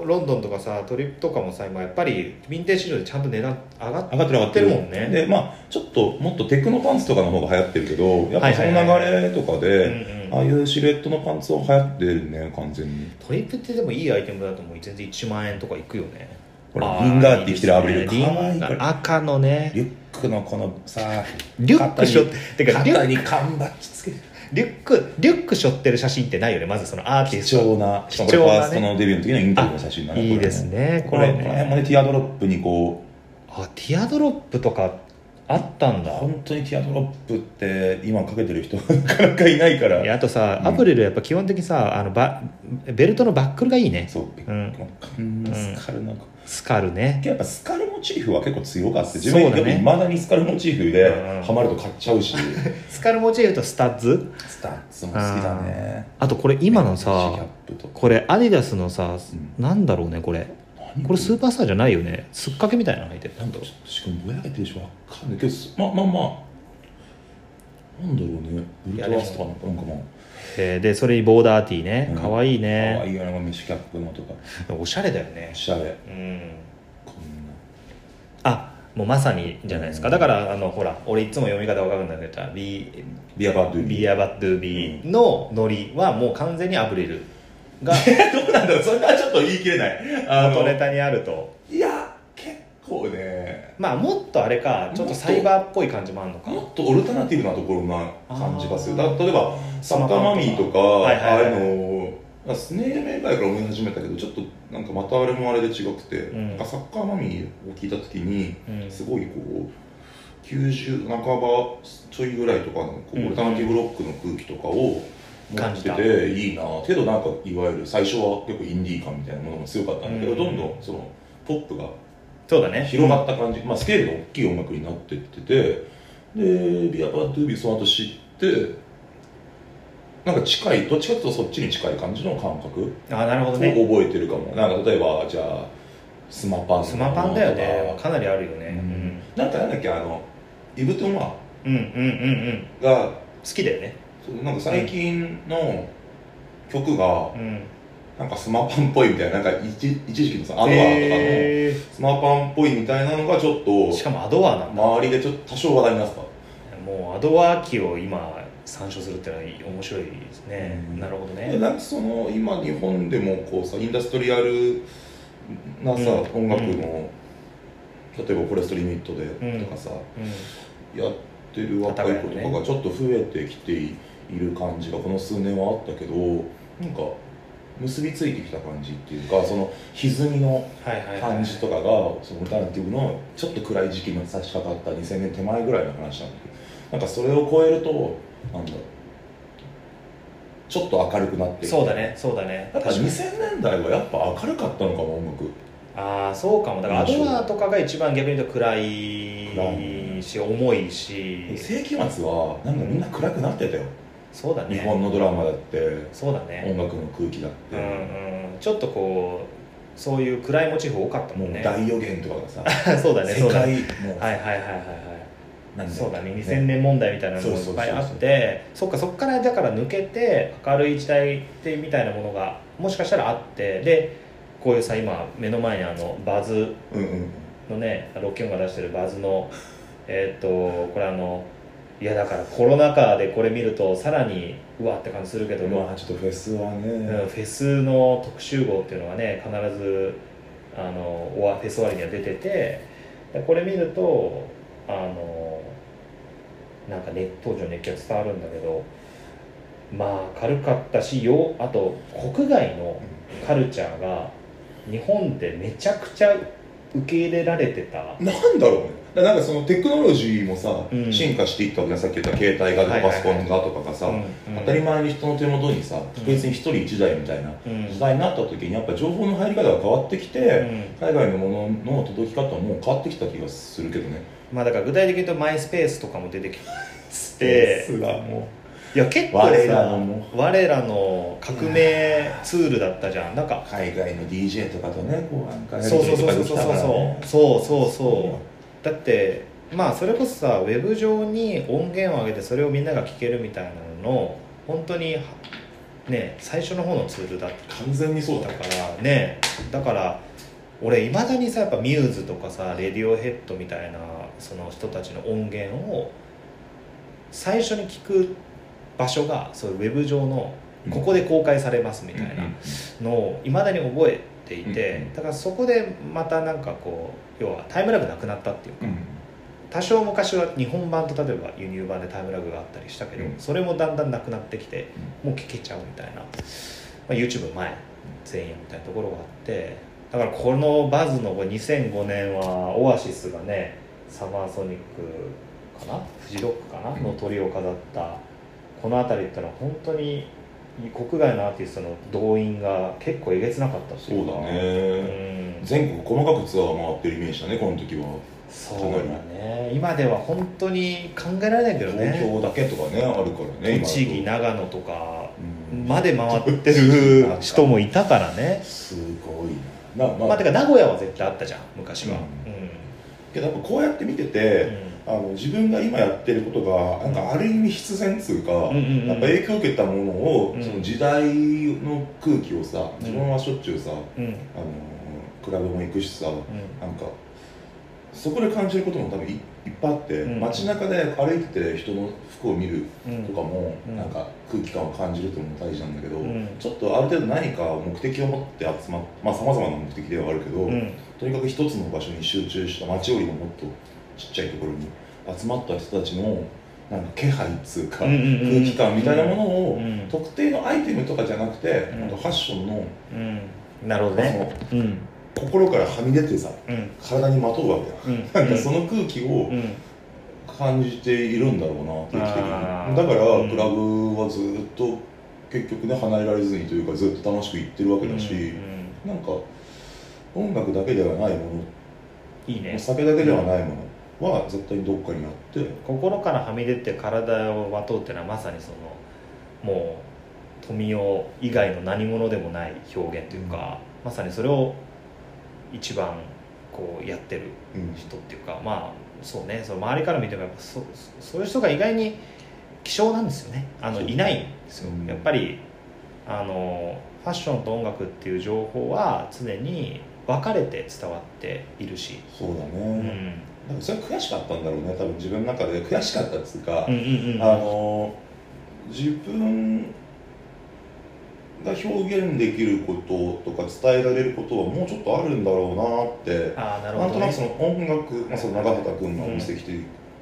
ロンドンとかさトリップとかもさ今やっぱりヴィンテージ市場でちゃんと値段上がっ上がってる上がってる。もんねでまあちょっともっとテクノパンツとかの方が流行ってるけどやっぱその流れとかで、ああいうシルエットのパンツは流行ってるね完全に。トリップってでもいいアイテムだと思う。全然1万円とかいくよねほらあーリンガーって着てるアブリルねかわいい赤のね。リュックのこのさリュックしょっててかリュッ肩に缶バッジつけてリュックリュック背負ってる写真ってないよねまずそのアーティス貴ト重な貴重なね。これファーストのデビューの時のインタビューの写真だね。いいですねこれこれねこの辺もねティアドロップにこあティアドロップとかあったんだ。本当にティアドロップって今かけてる人 (laughs) なかなかいないから。いやあとさ、うん。アプリルやっぱ基本的にさあのバベルトのバックルがいいね。そう、うん。カルなんかスカルね。やっぱスカルモチーフは結構強かった。自分でもいまだにスカルモチーフでうん。ハマると買っちゃうし。(laughs) スカルモチーフとスタッズ？スタッズも好きだね。あとこれ今のさこれアディダスのさ、うなんだろうねこれ。何これ？スーパースターじゃないよね。すっかけみたいなの入ってる。なんだろうしかもぼやけてるしわかんないけどすまあまあまあ。なんだろうね。ウルトラスとかなんかなんかまあえーでそれにボーダーティーね。うん。かわいいかわねいいよねメッシュキャップのと。かおしゃれだよね。おしゃれ。うん。こんあもうまさにじゃないですか。だからあのほら俺いつも読み方わかるんだけどビなビアバードゥビアバッドゥビーのノリはもう完全にアブリルが (laughs) どうなんだろう。それはちょっと言い切れない。あの元ネタにあると。いや結構ね。まあもっとあれかちょっとサイバーっぽい感じもあるのか。もっとオルタナティブなところな感じがする。だ例えばサッカーマミーとか、はいはいはいああい。うのあスネールメーカーから思い始めたけどちょっとなんかまたあれもあれで違くて、うん。サッカーマミーを聞いた時に、うん。すごいこう90半ばちょいぐらいとかのオルタナティブロックの空気とかを持って感じた。ていいな。けどなんかいわゆる最初は結構インディー感みたいなものも強かったんだけど、うん。どんどんそのポップがそうだね。広がった感じ、まあ、スケールが大きい音楽になってっててでビアバートゥービーその後知ってなんか近いどっちかというとそっちに近い感じの感覚あなるほをどね。覚えてるかも。なんか例えばじゃあスマパンスマパンだよね。とかかなりあるよね。うん。なんかなんだっけあのイブトンワうんうんうんうんうん。が好きだよね。なんか最近の曲がうんなんかスマパンっぽいみたいななんか一一時期のさアドアーとかのへスマパンっぽいみたいなのがちょっとーしかもアドワーなんだ。周りでちょっと多少話題になってた。もうアドワー機を今参照するってのは面白いですね、うん。なるほどでねなんかその今日本でもこうさインダストリアルなさ、うん音楽の、例えばフォレストリミットでうんとかさ、うやってる若い子とかがちょっと増えてきている感じがこの数年はあったけどなんか結びついてきた感じっていうかその歪みの感じとかがそのオルタナティブのちょっと暗い時期に差し掛かった2000年手前ぐらいの話なんだけどなんかそれを超えるとなんだろう。ちょっと明るくなってそうだねそうだね。やっぱ確かに。2000年代はやっぱ明るかったのかも音楽。ああそうかも。だからアドワーとかが一番逆に言うと暗暗い。し重いし。世紀末はなんかみんな暗くなってたよ、そうだね。日本のドラマだってそうだね。音楽の空気だって、うんうん。ちょっとこうそういう暗いモチーフ多かったもね。もうん大予言とかがさそうだね世そうだね。界もう、はいはいはいはいはい。そうだね。2000年問題みたいなのもいっぱいあってそっかそっからだから抜けて明るい時代ってみたいなものがもしかしたらあってでこういうさ今目の前にあのバズうんうん。のねロッキンが出してるバズのえーっとこれあのいやだからコロナ禍でこれ見るとさらにうわって感じするけど、まあちょっとフェスはね、うんフェスの特集号っていうのがね必ずあのオアフェス終わりには出ててでこれ見るとあのなんか、ね、当時の熱気が伝わるんだけどまあ軽かったしよあと国外のカルチャーが日本でめちゃくちゃ受け入れられてた。なんだろうねなんかそのテクノロジーもさ、うん。進化していったわけさっき言った携帯がとかパソコンがとかがさ、当たり前に人の手元にさ確実に一人一台みたいなうん。時代になった時にやっぱ情報の入り方が変わってきて、うん。海外のものの届き方も変わってきた気がするけどね。まあだから具体的に言うとマイスペースとかも出てきてすがもいや結構我らさのも。我らの革命ツールだったじゃん。なんかう海外の DJ とかとねこうなんかやりそう取そうそうそうそうりとかできたからねそうそうそうだってまあそれこそさウェブ上に音源を上げてそれをみんなが聴けるみたいなのの本当にね最初の方のツールだった完全にそうだね。からね。だから俺いまだにさやっぱミューズとかさレディオヘッドみたいなその人たちの音源を最初に聞く場所がそういうウェブ上のここで公開されますみたいなのをいまだに覚えていて、だからそこでまたなんかこう要はタイムラグなくなったっていうか、うん。多少昔は日本版と例えば輸入版でタイムラグがあったりしたけど、うん。それもだんだんなくなってきてもう聞けちゃうみたいな、まあ、YouTube 前前夜みたいなところがあってだからこのバズの2005年はオアシスがねサマーソニックかな？フジロックかな？の鳥を飾ったこの辺りってのは本当に国外のアーティストの動員が結構えげつなかったそうだね、うん。全国細かくツアー回ってるイメージだねこの時は。そうだね。今では本当に考えられないけど東ね京だけとかねあるからね栃木長野とかまで回ってる (laughs) 人もいたからね。すごいな。なまあ、まあてか名古屋は絶対あったじゃん昔は。ううん。けどやっぱこうやって見てて、あの自分が今やってることがなんかある意味必然っつうか、うんうんうん。やっぱ影響を受けたものを、うん。その時代の空気をさ自分はしょっちゅうさ、うん。うんあのクラブも行くしさ、うん。なんかそこで感じることも多分いいっぱいあって、うん。街中で歩いてて人の服を見るうん。とかも、うん。なんか空気感を感じるっていうのも大事なんだけど、うん。ちょっとある程度何か目的を持って集まっまあさまざまな目的ではあるけど、うん。とにかく一つの場所に集中した街よりももっとちっちゃいところに集まった人たちのなんか気配っつうか、空気感みたいなものを、うん特定のアイテムとかじゃなくて、うんファッションのうん。なるほどね。うん。心からはみ出てさうん。体にまとうわけだ、うん。なんかその空気をうん。感じているんだろうな定期的にだから、うん。クラブはずっと結局ね離れられずにというかずっと楽しく行ってるわけだし、うん。なんか音楽だけではないもいいね。のお酒だけではないものは絶対にどっかにあって、心からはみ出て体をまとうっていうのはまさにそのもう富代以外の何者でもない表現というか、まさにそれを一番こうやってるうん。人っていうかまあそうねその周りから見てもやっぱそそういう人が意外に希少なんですよね。あのいないんですよ、うん。やっぱりあのファッションと音楽っていう情報は常に分かれて伝わっているし、そうだね、うん、なんかそれ悔しかったんだろうね。多分自分の中で悔しかったっつうか、うんうんうんあの自分が表現できることとか伝えられることはもうちょっとあるんだろうなってああなるなんとなくその音楽、まあ、その長畑君がお店来て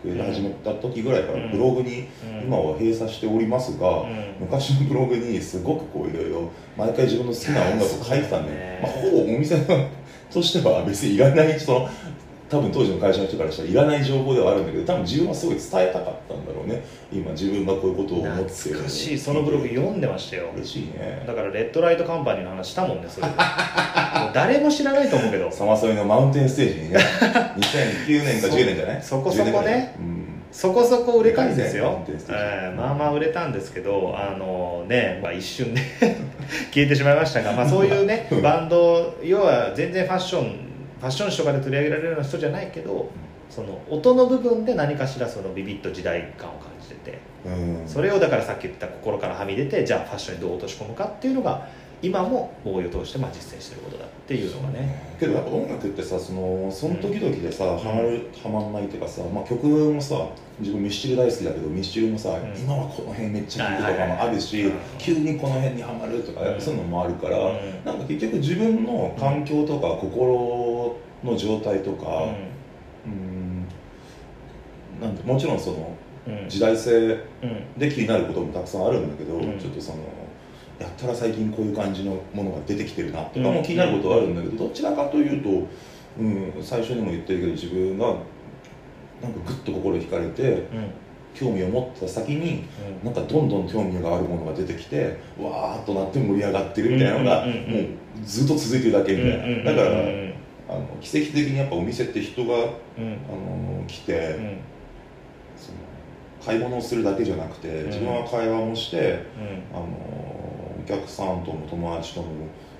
くれて始めた時ぐらいからブログにうん。今は閉鎖しておりますが、うん。昔のブログにすごくこういろいろ毎回自分の好きな音楽を書いてたんで、まあ、ほぼお店 (laughs) としては別にいらないその多分当時の会社の人からしたらいらない情報ではあるんだけど多分自分はすごい伝えたかったんだろうね。今自分がこういうことを思ってる懐かしいそのブログ読んでましたよ。嬉しいね。だからレッドライトカンパニーの話したもんねそれで。もう誰も知らないと思うけど。サマソニのマウンテンステージにね2009年か10年じゃない？そそこそこね。10年ぐらいうんそこそこ売れたんですよ。えーまあまあ売れたんですけどあのね、まあ、一瞬で (laughs) 消えてしまいましたが、まあ、そういうねうん。バンド要は全然ファッションファッション誌とかで取り上げられるような人じゃないけどその音の部分で何かしらそのビビッと時代感を感じててうん。それをだからさっき言った心からはみ出てじゃあファッションにどう落とし込むかっていうのが今もボーイを通してまあ実践してることだっていうのがね。けどやっぱ音楽ってさそのその時々でさ、ハマるハマんないっていうかさ、まあ、曲もさ自分ミスチル大好きだけどミスチルもさ、ん。今はこの辺めっちゃ聴くとかもあるし、うん急にこの辺にはまるとか、うん。そういうのもあるから、うん。なんか結局自分の環境とか心の状態とか、うん。なんてもちろんそのうんうん。時代性うん。で気になることもたくさんあるんだけど、うん。ちょっとそのやったら最近こういう感じのものが出てきてるなとかうん。も気になることはあるんだけど、どちらかというと、うん、最初にも言ってるけど自分がなんかグッと心惹かれてうん。興味を持った先になんかどんどん興味があるものが出てきてわーっとなって盛り上がってるみたいなのがもうずっと続いてるだけみたいな、だからあの奇跡的にやっぱお店って人があうん。の来て、うん。その買い物をするだけじゃなくてん。自分は会話もして、うん。あのお客さんとも友達とも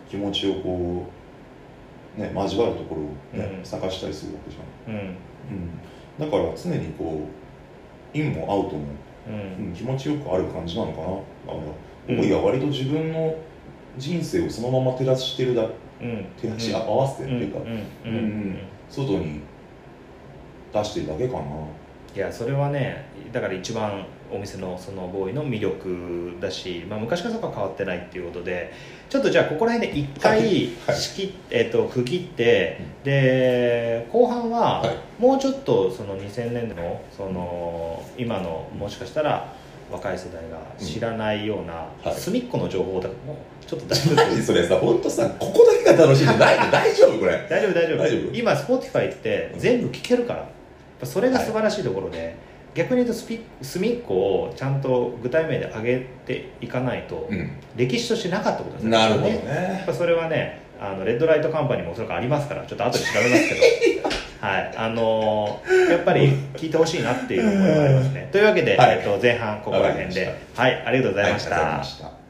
気持ちをこう、ね、交わるところを、ねうん。探したりするわけじゃん、うん。うん、だから常にこうインもアウトも、うん。うん、気持ちよくある感じなのかなだからうん。思いは割と自分の人生をそのまま照らしてるだうん。照らし合わせてっていうか、うん。外に出してるだけかな。いやそれはねだから一番お店のそのボーイの魅力だし、まあ、昔からそこは変わってないっていうことでちょっとじゃあここら辺で一回はい。はい。えっと区切ってで後半ははい。もうちょっとその2000年のその今のもしかしたら若い世代が知らないようなはい。隅っこの情報とかもちょっと出しマジそれさ本当さここだけが楽しいんじゃないの？(laughs) 大丈夫これ？大丈夫大丈夫。大丈夫。今 Spotify って全部聞けるから。ぱそれが素晴らしいところで、逆に言うとスピ隅っこをちゃんと具体名で上げていかないと、うん。歴史としてなかったことですなるほどやっねぱそれはねあのレッドライトカンパニーもおそらくありますからちょっと後で調べますけど。(laughs) はい。あのーやっぱり聞いてほしいなっていう思いがありますね。というわけで、はい。えっと前半ここら辺で。まはい。ありがとうございました、はい